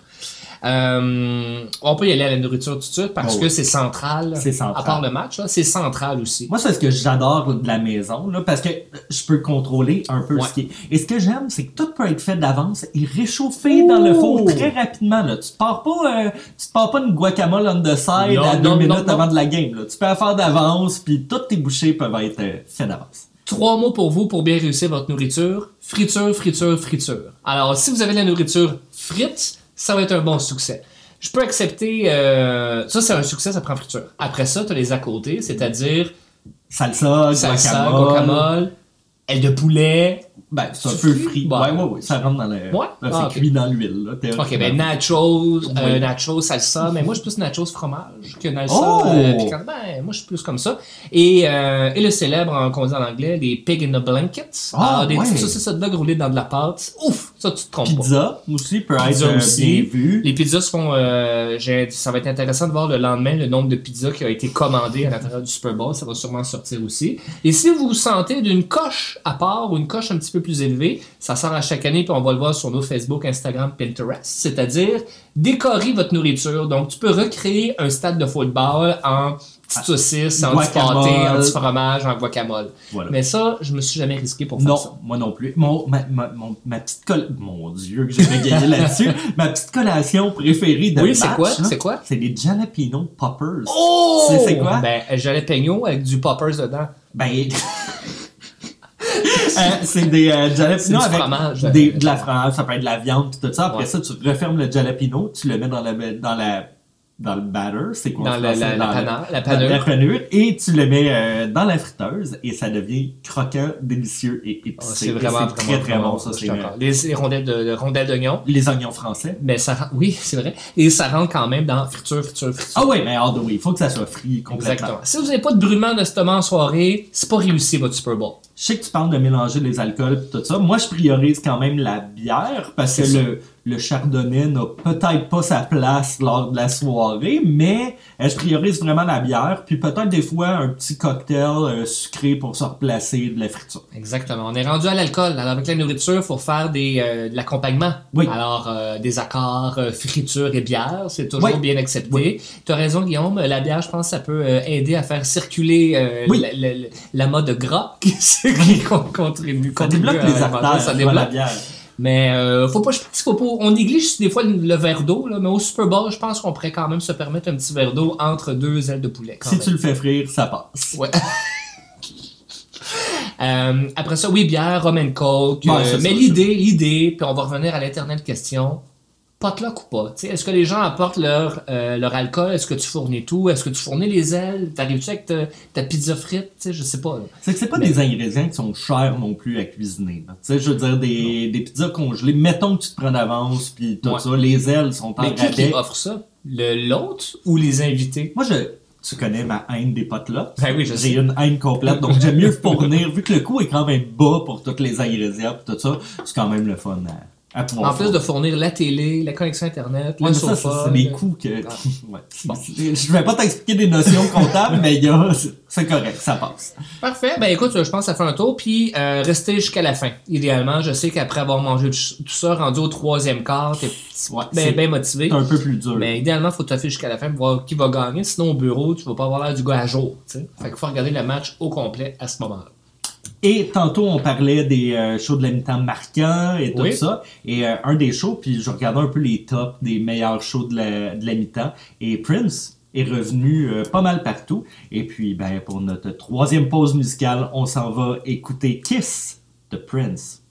Euh, on peut y aller à la nourriture tout de suite parce Oh que c'est central. C'est central. À part le match, là, c'est central aussi. Moi, c'est ce que j'adore de la maison, là, parce que je peux contrôler un peu Ouais. ce qui est. Et ce que j'aime, c'est que tout peut être fait d'avance et réchauffé dans le four très rapidement. Là. Tu pars pas, euh, tu te pars pas une guacamole on the side Non, à deux non, minutes avant de la game. Là. Tu peux la faire d'avance, puis toutes tes bouchées peuvent être euh, faites d'avance. Trois mots pour vous pour bien réussir votre nourriture. Friture, friture, friture. Alors, si vous avez de la nourriture frite, ça va être un bon succès. Je peux accepter... euh, ça, c'est un succès, ça prend friture. Après ça, tu as les à côté, c'est-à-dire Salsa, salsa, guacamole. guacamole, aile de poulet. Ben, c'est un peu frit. Bon. Ouais, ouais, ouais. Ça rentre dans le. Ouais? c'est Ah, ok. cuit dans l'huile, là. Ok, ben nachos, euh, Oui. nachos, salsa, mais moi je suis plus nachos fromage que nachos Oh! euh, piquant. Ben, moi je suis plus comme ça. Et, euh, et le célèbre, en- qu'on dit en anglais, les pig in a blanket. Ah, des ouais. petites saucisses dog roulées dans de la pâte. Ouf, ça tu te trompes pas. Pizza aussi peut Pizza être aussi. vu. Les pizzas se font. ça va être intéressant de voir le lendemain le nombre de pizzas qui a été commandé à l'intérieur du Super Bowl. Ça va sûrement sortir aussi. Et si vous vous sentez d'une coche à part ou une coche un petit peu plus élevée, ça sort à chaque année, puis on va le voir sur nos Facebook, Instagram, Pinterest. C'est-à-dire décorer votre nourriture. Donc, tu peux recréer un stade de football en petites saucisses, en petit pâté, en petit fromage, en guacamole. Voilà. Mais ça, je me suis jamais risqué pour faire Non, ça. moi non plus. Mon, ma, ma, mon- ma petite coll... Mon Dieu, que j'ai gagné là-dessus. Ma petite collation préférée de Oui, match, c'est quoi? C'est quoi? C'est des jalapeno poppers. Oh! C'est- c'est quoi? Ben, jalapeno avec du poppers dedans. Ben... Euh, c'est des euh, C'est jalapeno du avec fromage, des- de la fromage, ça peut être de la viande pis tout ça. Après ça, tu refermes le jalapeno, tu le mets dans la dans la dans le batter, c'est quoi Dans la, la, la, Dans panure, la dans la panure. panure, et tu le mets euh, dans la friteuse et ça devient croquant, délicieux et Ah, épicé. c'est vraiment, très vraiment, très bon ça. C'est euh. Les, les rondelles de, de rondelles d'oignon, les oignons français. mais ça oui, c'est vrai. Et ça rentre quand même dans friture, friture, friture. Ah ouais, mais the way, il faut que ça soit frit complètement. Exactement. Si vous n'avez pas de brûlement d'estomac en soirée, c'est pas réussi votre Super Bowl. Je sais que tu parles de mélanger les alcools et tout ça. Moi, je priorise quand même la bière parce que ça. le, le chardonnay n'a peut-être pas sa place lors de la soirée, mais je priorise vraiment la bière, puis peut-être des fois un petit cocktail euh, sucré pour se replacer de la friture. Exactement. On est rendu à l'alcool. Alors, avec la nourriture, il faut faire des, euh, de l'accompagnement. Oui. Alors, euh, des accords, euh, friture et bière, c'est toujours Oui. bien accepté. Oui. Tu as raison, Guillaume. La bière, je pense, ça peut aider à faire circuler euh, la, la- mode gras qui, qui con- contribue. Ça contribue débloque à les artères, Ça vois la débloque. bière. Mais euh, faut pas, je pense qu'il faut pas. On néglige des fois le, le verre d'eau, là, mais au Super Bowl, je pense qu'on pourrait quand même se permettre un petit verre d'eau entre deux ailes de poulet. quand Si même. tu le fais frire, ça passe. Ouais. Euh, après ça, oui, bière, rum and coke. Ouais, euh, mais l'idée, l'idée, puis on va revenir à l'éternelle question. Potluck ou pas? Est-ce que les gens apportent leur, euh, leur alcool? Est-ce que tu fournis tout? Est-ce que tu fournis les ailes? T'arrives-tu avec ta, ta pizza frite? Tu sais, je sais pas. C'est que c'est pas des ingrédients qui sont chers non plus à cuisiner. je veux dire, des, des pizzas congelées, mettons que tu te prends d'avance, puis tout Ouais. ça, les ailes sont en Mais qui, offre ça? Le- L'autre ou les invités? Moi, je, tu connais ma haine des là. Ben oui, J'ai une haine complète, donc j'aime mieux fournir, vu que le coût est quand même bas pour tous les ingrédients et tout ça, c'est quand même le fun à, à En plus de fournir la télé, la connexion Internet, Ouais, le sofa. c'est- des coûts que. Ah. Ouais. Bon. Je vais pas t'expliquer des notions comptables, mais c'est correct, ça passe. Parfait. Ben écoute, je pense que ça fait un tour. Puis euh, rester jusqu'à la fin. Idéalement, je sais qu'après avoir mangé tout ça, rendu au troisième quart, t'es Ouais, bien ben motivé. C'est un peu plus dur. Mais idéalement, faut t'afficher jusqu'à la fin pour voir qui va gagner. Sinon, au bureau, tu vas pas avoir l'air du gars à jour. tu sais. Fait qu'il faut regarder le match au complet à ce moment-là. Et tantôt, on parlait des euh, shows de la mi-temps marquants et tout Oui. ça. Et euh, un des shows, puis je regardais un peu les tops des meilleurs shows de la, de la mi-temps. Et Prince est revenu euh, pas mal partout. Et puis, ben, pour notre troisième pause musicale, on s'en va écouter Kiss de Prince.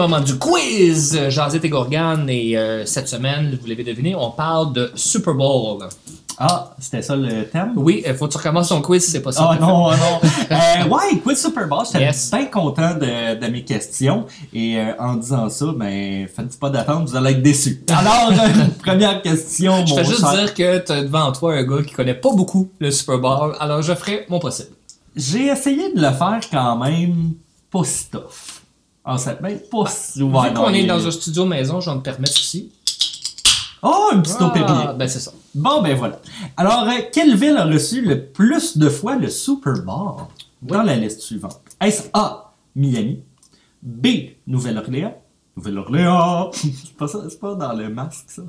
Moment du quiz! Jazette et Gorgane, et euh, cette semaine, vous l'avez deviné, on parle de Super Bowl. Ah, c'était ça le thème? Oui, il faut que tu recommences ton quiz si c'est pas ça. Ah non, non. Euh, ouais, quiz Super Bowl, j'étais Yes. bien content de, de mes questions. Et euh, en disant ça, ben, faites pas d'attente, vous allez être déçus. Alors, euh, première question, Je fais juste cher. dire que t'as devant toi un gars qui connaît pas beaucoup le Super Bowl, alors je ferai mon possible. J'ai essayé de le faire quand même pas si tough. En fait, ben, pas si... Ouais, Vu qu'on est dans un studio maison, je vais me permettre aussi. Oh, un petit Ah, ben c'est ça. Bon, ben voilà. Alors, euh, quelle ville a reçu le plus de fois le Super Bowl dans la liste suivante? Est-ce A, Miami, B, Nouvelle-Orléans, Nouvelle-Orléans, c'est pas ça, c'est pas dans le masque, ça?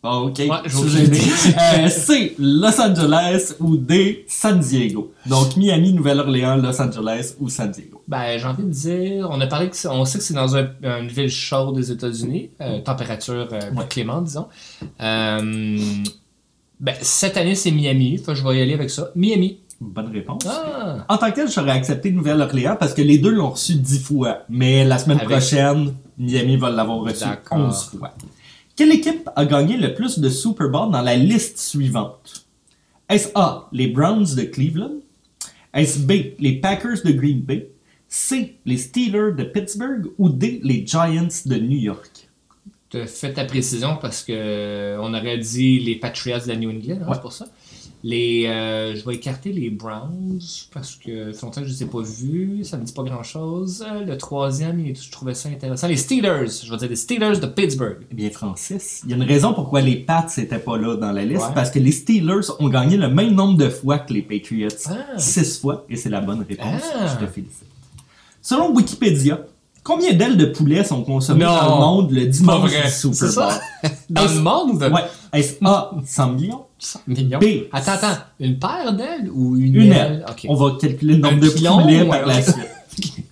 Ok, Ouais. Euh, C, Los Angeles ou D, San Diego. Donc, Miami, Nouvelle-Orléans, Los Angeles ou San Diego. Ben, j'ai envie de dire, on a parlé que on sait que c'est dans un- une ville chaude des États-Unis, euh, température euh, Ouais. clémente, disons. Euh, ben, cette année, c'est Miami, fait que je vais y aller avec ça. Miami. Bonne réponse. Ah! En tant que tel, j'aurais accepté Nouvelle-Orléans parce que les deux l'ont reçu dix fois. Mais la semaine Avec- prochaine, Miami va l'avoir reçu. 11 fois. Quelle équipe a gagné le plus de Super Bowl dans la liste suivante? Est-ce A, les Browns de Cleveland? Est-ce B, les Packers de Green Bay? C, les Steelers de Pittsburgh? Ou D, les Giants de New York? Tu fait ta précision parce que euh, on aurait dit les Patriots de la New England, hein, Ouais. c'est pour ça. Les, euh, je vais écarter les Browns parce que ça fait longtemps que je ne les ai pas vus, ça ne me dit pas grand chose. Le troisième, je trouvais ça intéressant. Les Steelers, je vais dire les Steelers de Pittsburgh. Eh bien, Francis, il y a une raison pourquoi les Pats n'étaient pas là dans la liste, Ouais. parce que les Steelers ont gagné le même nombre de fois que les Patriots. Ah. Six fois, et c'est la bonne réponse. Ah. Je te félicite. Selon Wikipédia, combien d'ailes de poulet sont consommées Non. dans le monde le dimanche du Super? Bowl? Dans le monde? Ouais. Est-ce A, 100 millions? 100 millions. B. Attends, attends. Une paire d'ailes ou une, Une aile? aile. Ok. On va calculer le nombre Un de pilon, poulets ouais, par la suite.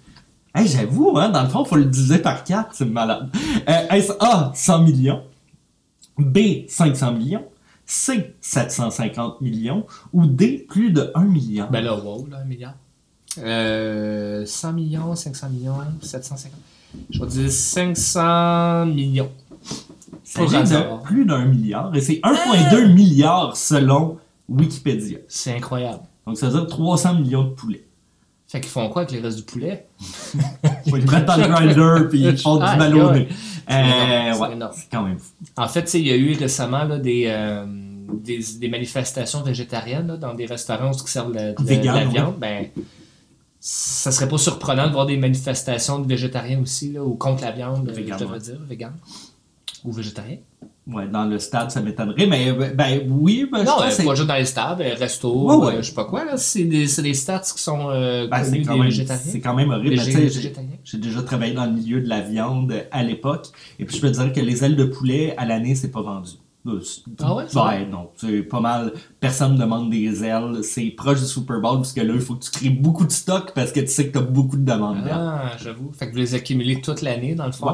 Hey, j'avoue, hein, dans le fond, il faut le diviser par 4, c'est malade. Euh, Est-ce A, 100 millions? B, 500 millions? C, 750 millions? Ou D, plus de 1 milliard? Ben là, wow, là, un milliard. Euh, 100 millions, 500 millions, 750. Je vais dire 500 millions. Pour de plus d'un milliard, et c'est 1,2 milliard selon Wikipédia. C'est incroyable. Donc, ça veut dire 300 millions de poulets. Fait qu'ils font quoi avec les restes du poulet? Ils les mettent dans le grinder, puis ils font du Aïe, ballonné. Euh, c'est ouais, quand même fou. En fait, tu sais, il y a eu récemment là, des, euh, des, des manifestations végétariennes là, dans des restaurants où ils servent de, de- de Vegan, la oui. viande. Ben, ça serait pas surprenant de voir des manifestations de végétariens aussi, là, ou contre la viande, euh, Vegan, je devrais ouais. dire, vegan. Ou végétarien? Ouais, dans le stade, ça m'étonnerait, mais ben oui, ben, je non, pense euh, pas juste dans les stades, euh, resto, Ouais, ouais. euh, je sais pas quoi, là. C'est des, c'est des stats qui sont euh, Ben, c'est connus quand, des même, végétariens. c'est quand même horrible. tu j'ai-. J'ai déjà travaillé dans le milieu de la viande à l'époque. Et puis, je peux te dire que les ailes de poulet, à l'année, c'est pas vendu. Ah ouais, Ouais, non. C'est pas mal. Personne ne demande des ailes. C'est proche du Super Bowl, parce que là, il faut que tu crées beaucoup de stock parce que tu sais que t'as beaucoup de demandes. Ah, j'avoue. Fait que vous les accumulez toute l'année, dans le fond? Ouais.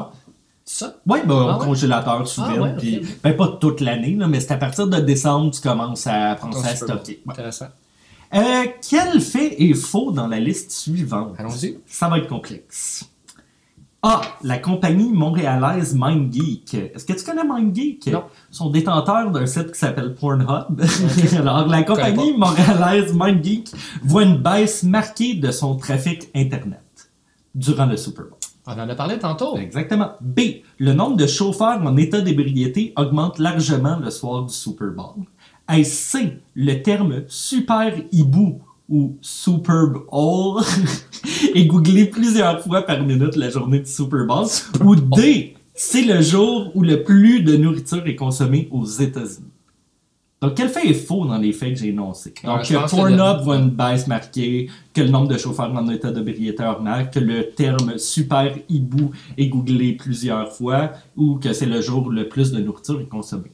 Ça? Ouais, ben, Ah au ouais? congélateur souvent. Ah ouais, ben, pas toute l'année, mais c'est à partir de décembre tu commences à penser à stocker. Ouais. Intéressant. Euh, quel fait est faux dans la liste suivante? Allons-y. Ça va être complexe. A. La compagnie montréalaise MindGeek. Est-ce que tu connais MindGeek? Non. Ils sont détenteurs d'un site qui s'appelle Pornhub. Alors, la compagnie montréalaise MindGeek voit une baisse marquée de son trafic Internet durant le Super Bowl. On en a parlé tantôt. Exactement. B. Le nombre de chauffeurs en état d'ébriété augmente largement le soir du Super Bowl. Est-ce C. Le terme super hibou ou Superb Bowl est googlé plusieurs fois par minute la journée du Super Bowl. Ou D. C'est le jour où le plus de nourriture est consommée aux États-Unis. Donc, quel fait est faux dans les faits que j'ai énoncés? Ouais, Donc, je que Pornhub voit une baisse marquée, que le nombre de chauffeurs en état d'ébriété augmente, que le terme super hibou est googlé plusieurs fois, ou que c'est le jour où le plus de nourriture est consommée.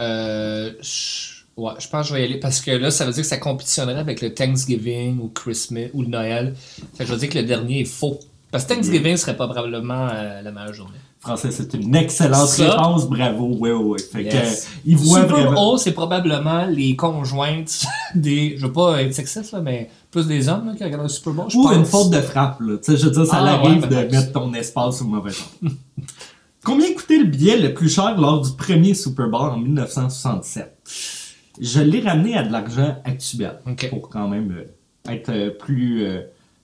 Euh, je- ouais, je pense que je vais y aller parce que là, ça veut dire que ça compétitionnerait avec le Thanksgiving ou Christmas ou le Noël. Fait que je vais dire que le dernier est faux. Parce que Thanksgiving serait pas probablement euh, la meilleure journée. Français, c'est une excellente Ça? réponse, bravo. Ouais, ouais. Fait Yes. que, euh, il voit Super vraiment. C'est probablement les conjointes des. Je veux pas être sexiste, là, mais plus des hommes là, qui regardent le Super Bowl. Ou pense. une faute de frappe, là. Tu sais, je veux dire, ça Ah, arrive ouais, de mettre ton espace au mauvais endroit. Combien coûtait le billet le plus cher lors du premier Super Bowl en 1967? Je l'ai ramené à de l'argent actuel pour quand même euh, être euh, plus, euh,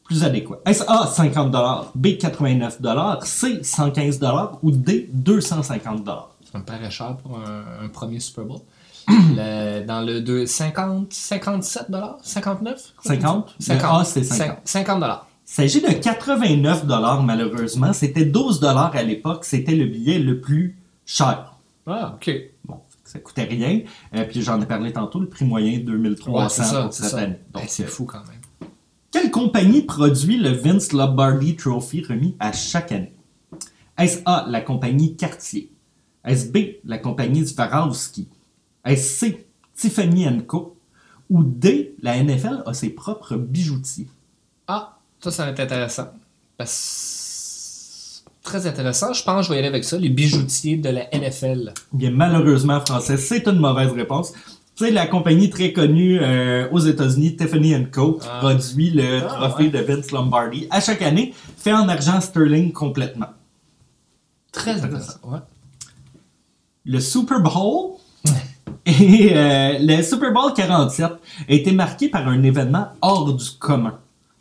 plus adéquat. Est-ce A, 50 B, 89 C, 115 ou D, 250 Ça me paraît cher pour un, un premier Super Bowl. Le- dans le deux- 50, 57 59 50? Le 50. A, c'est 50. 50 Il s'agit de 89 malheureusement. C'était 12 à l'époque. C'était le billet le plus cher. Ah, ok. Bon, ça coûtait rien. Euh, puis j'en ai parlé tantôt, le prix moyen 2300 Ouais, c'est ça, pour cette ça. année. Ben, Donc, c'est euh, fou quand même. Quelle compagnie produit le Vince Lombardi Trophy remis à chaque année? Est-ce A, la compagnie Cartier? Est-ce B, la compagnie Swarovski? Est-ce C, Tiffany Co? Ou D, la NFL a ses propres bijoutiers? Ah, ça, ça va être intéressant. Parce- Très intéressant. Je pense que je vais y aller avec ça, les bijoutiers de la NFL. Bien, malheureusement, français, c'est une mauvaise réponse. Tu sais, la compagnie très connue euh, aux États-Unis, Tiffany Co, Ah. produit le Ah, trophée ouais. de Vince Lombardi à chaque année, fait en argent sterling complètement. Très intéressant. Ouais. le Super Bowl et euh, le Super Bowl 47 a été marqué par un événement hors du commun.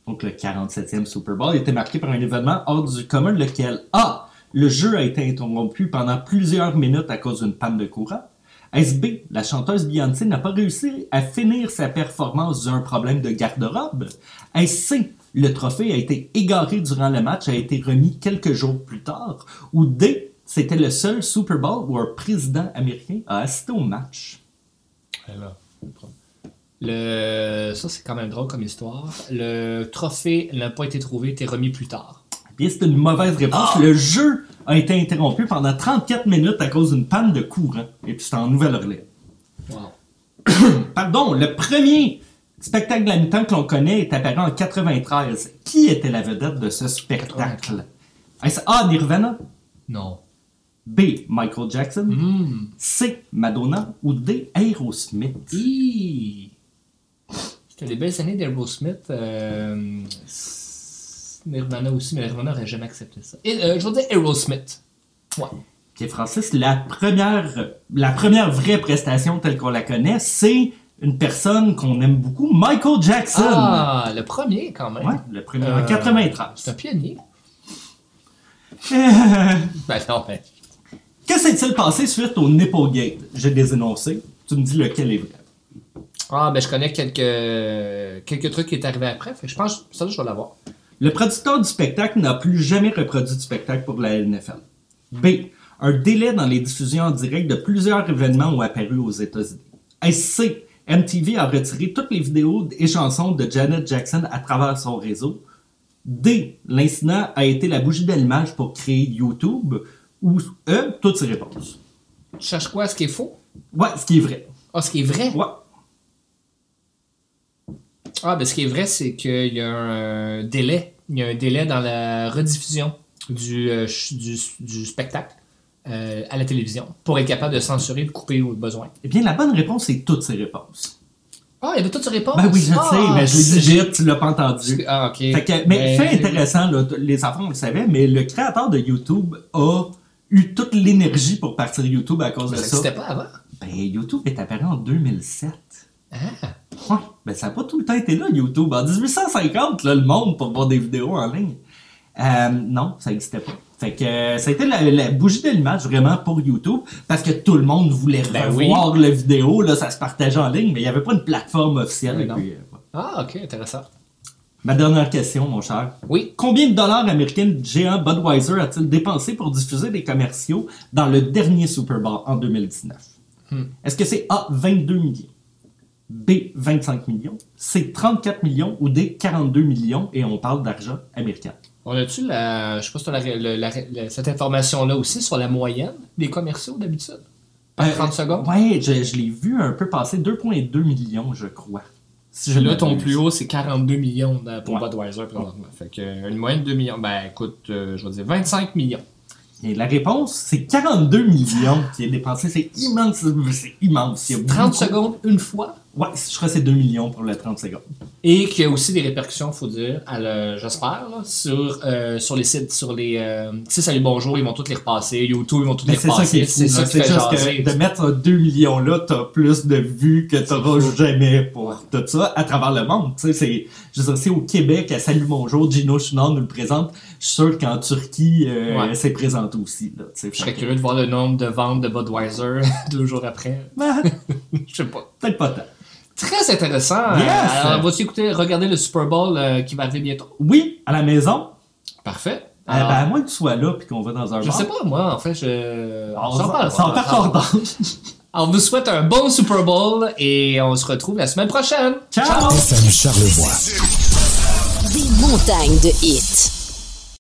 Donc le 47e Super Bowl a été marqué par un événement hors du commun, lequel A. Le jeu a été interrompu pendant plusieurs minutes à cause d'une panne de courant. Est-ce B. La chanteuse Beyoncé n'a pas réussi à finir sa performance dû à un problème de garde-robe. Est-ce C. Le trophée a été égaré durant le match, a été remis quelques jours plus tard. Ou D. C'était le seul Super Bowl où un président américain a assisté au match. Le... Ça, c'est quand même drôle comme histoire. Le trophée n'a pas été trouvé, été remis plus tard. Bien, c'est une mauvaise réponse. Le jeu a été interrompu pendant 34 minutes à cause d'une panne de courant. Et puis c'était en Nouvelle-Orléans. Wow. Pardon, le premier spectacle de la mi-temps que l'on connaît est apparu en 93. Qui était la vedette de ce spectacle? Est-ce A. Nirvana? Non. B. Michael Jackson? Hmm. C. Madonna? Ou D. Aerosmith? C'était les belles années d'Aerosmith. Euh... Nirvana aussi, mais Nirvana n'aurait jamais accepté ça. Et, euh, je vais dire Aerosmith. Ouais. Ok, Francis, la première, la première vraie prestation telle qu'on la connaît, c'est une personne qu'on aime beaucoup, Michael Jackson. Ah, le premier quand même. Ouais, le premier Euh, en 93. C'est un pionnier. Euh, Ben non, ben. que s'est-il passé suite au Nipplegate? J'ai des énoncés. Tu me dis lequel est vrai. Ah, ben je connais quelques, quelques trucs qui est arrivé après. Fait que je pense que ça, je vais l'avoir. Le producteur du spectacle n'a plus jamais reproduit de spectacle pour la NFL. B. Un délai dans les diffusions en direct de plusieurs événements ont apparu aux États-Unis. C. MTV a retiré toutes les vidéos et chansons de Janet Jackson à travers son réseau. D. L'incident a été la bougie d'allumage pour créer YouTube. Ou E. Toutes ces réponses. Tu cherches quoi? Ce qui est faux? Ouais, ce qui est vrai. Ah, ce qui est vrai? Ouais. Ah, ben ce qui est vrai, c'est qu'il y a un délai. Il y a un délai dans la rediffusion du, euh, du, du spectacle euh, à la télévision pour être capable de censurer, de couper au besoin. Eh bien, la bonne réponse est toutes ces réponses. Ah, il y avait toutes ces réponses? Ben oui, je Ah, sais, mais je l'ai dit c'est- vite, tu l'as pas entendu. Ah, ok. Fait que, mais Ben, fait intéressant, là, les enfants, on le savait, mais le créateur de YouTube a eu toute l'énergie pour partir de YouTube à cause mais de ça ça. n'existait pas avant. Ben, YouTube est apparu en 2007. Ah, Ouais, ben ça n'a pas tout le temps été là, YouTube. En 1850, là, le monde pour voir des vidéos en ligne. Euh, non, ça n'existait pas. Fait que euh, ça a été la, la bougie d'allumage vraiment pour YouTube parce que tout le monde voulait Ben revoir la vidéo, là, ça se partageait en ligne, mais il n'y avait pas une plateforme officielle. Oui, et non. puis, euh, ouais. ah, ok, intéressant. Ma dernière question, mon cher. Oui. Combien de dollars américains géant Budweiser a-t-il dépensé pour diffuser des commerciaux dans le dernier Super Bowl en 2019? Hmm. Est-ce que c'est A, 22 millions, B, 25 millions, C, 34 millions ou D, 42 millions et on parle d'argent américain? On a-tu la. Je sais pas si tu as la- la- la- la- cette information-là aussi sur la moyenne des commerciaux d'habitude? Par Euh, 30 secondes? Ouais, je, je l'ai vu un peu passer, 2,2 millions, je crois. Si je Là, ton plus haut, c'est 42 millions de- pour Ouais. Budweiser présentement. Fait que, euh, une moyenne de 2 millions. Ben, écoute, euh, je vais dire 25 millions. Et la réponse, c'est 42 millions qui est dépensé. C'est immense, c'est immense. Il y a 30 beaucoup- secondes une fois? Ouais, je crois que c'est 2 millions pour le 30 secondes. Et qu'il y a aussi des répercussions, faut dire, j'espère, là, sur, euh, sur les sites, sur les. Euh, tu sais, salut, bonjour, ils vont tous les repasser. YouTube, ils vont tous les c'est ça qui repasser. est fou. C'est ça là. qui C'est fait juste jaser. que de mettre ce 2 millions-là, t'as plus de vues que t'auras jamais pour tout ça à travers le monde. Tu sais, c'est, je veux dire, c'est au Québec, à Salut Bonjour, Gino Chouinard nous le présente. Je suis sûr qu'en Turquie, euh, Ouais. c'est présenté aussi. Là. Je serais curieux de voir le nombre de ventes de Budweiser deux jours après. Ben, Je sais pas. Peut-être pas tant. Très intéressant. Yes! Euh, alors, vas-tu écouter, regarder le Super Bowl euh, qui va arriver bientôt? Oui, à la maison. Parfait. Alors, ben, à moins que tu sois là puis qu'on va dans un je bar. sais pas, moi, en fait, je. On s'en parle. s'en parle. On vous souhaite un bon Super Bowl et on se retrouve la semaine prochaine. Ciao! FM Charlevoix. Des montagnes de hits.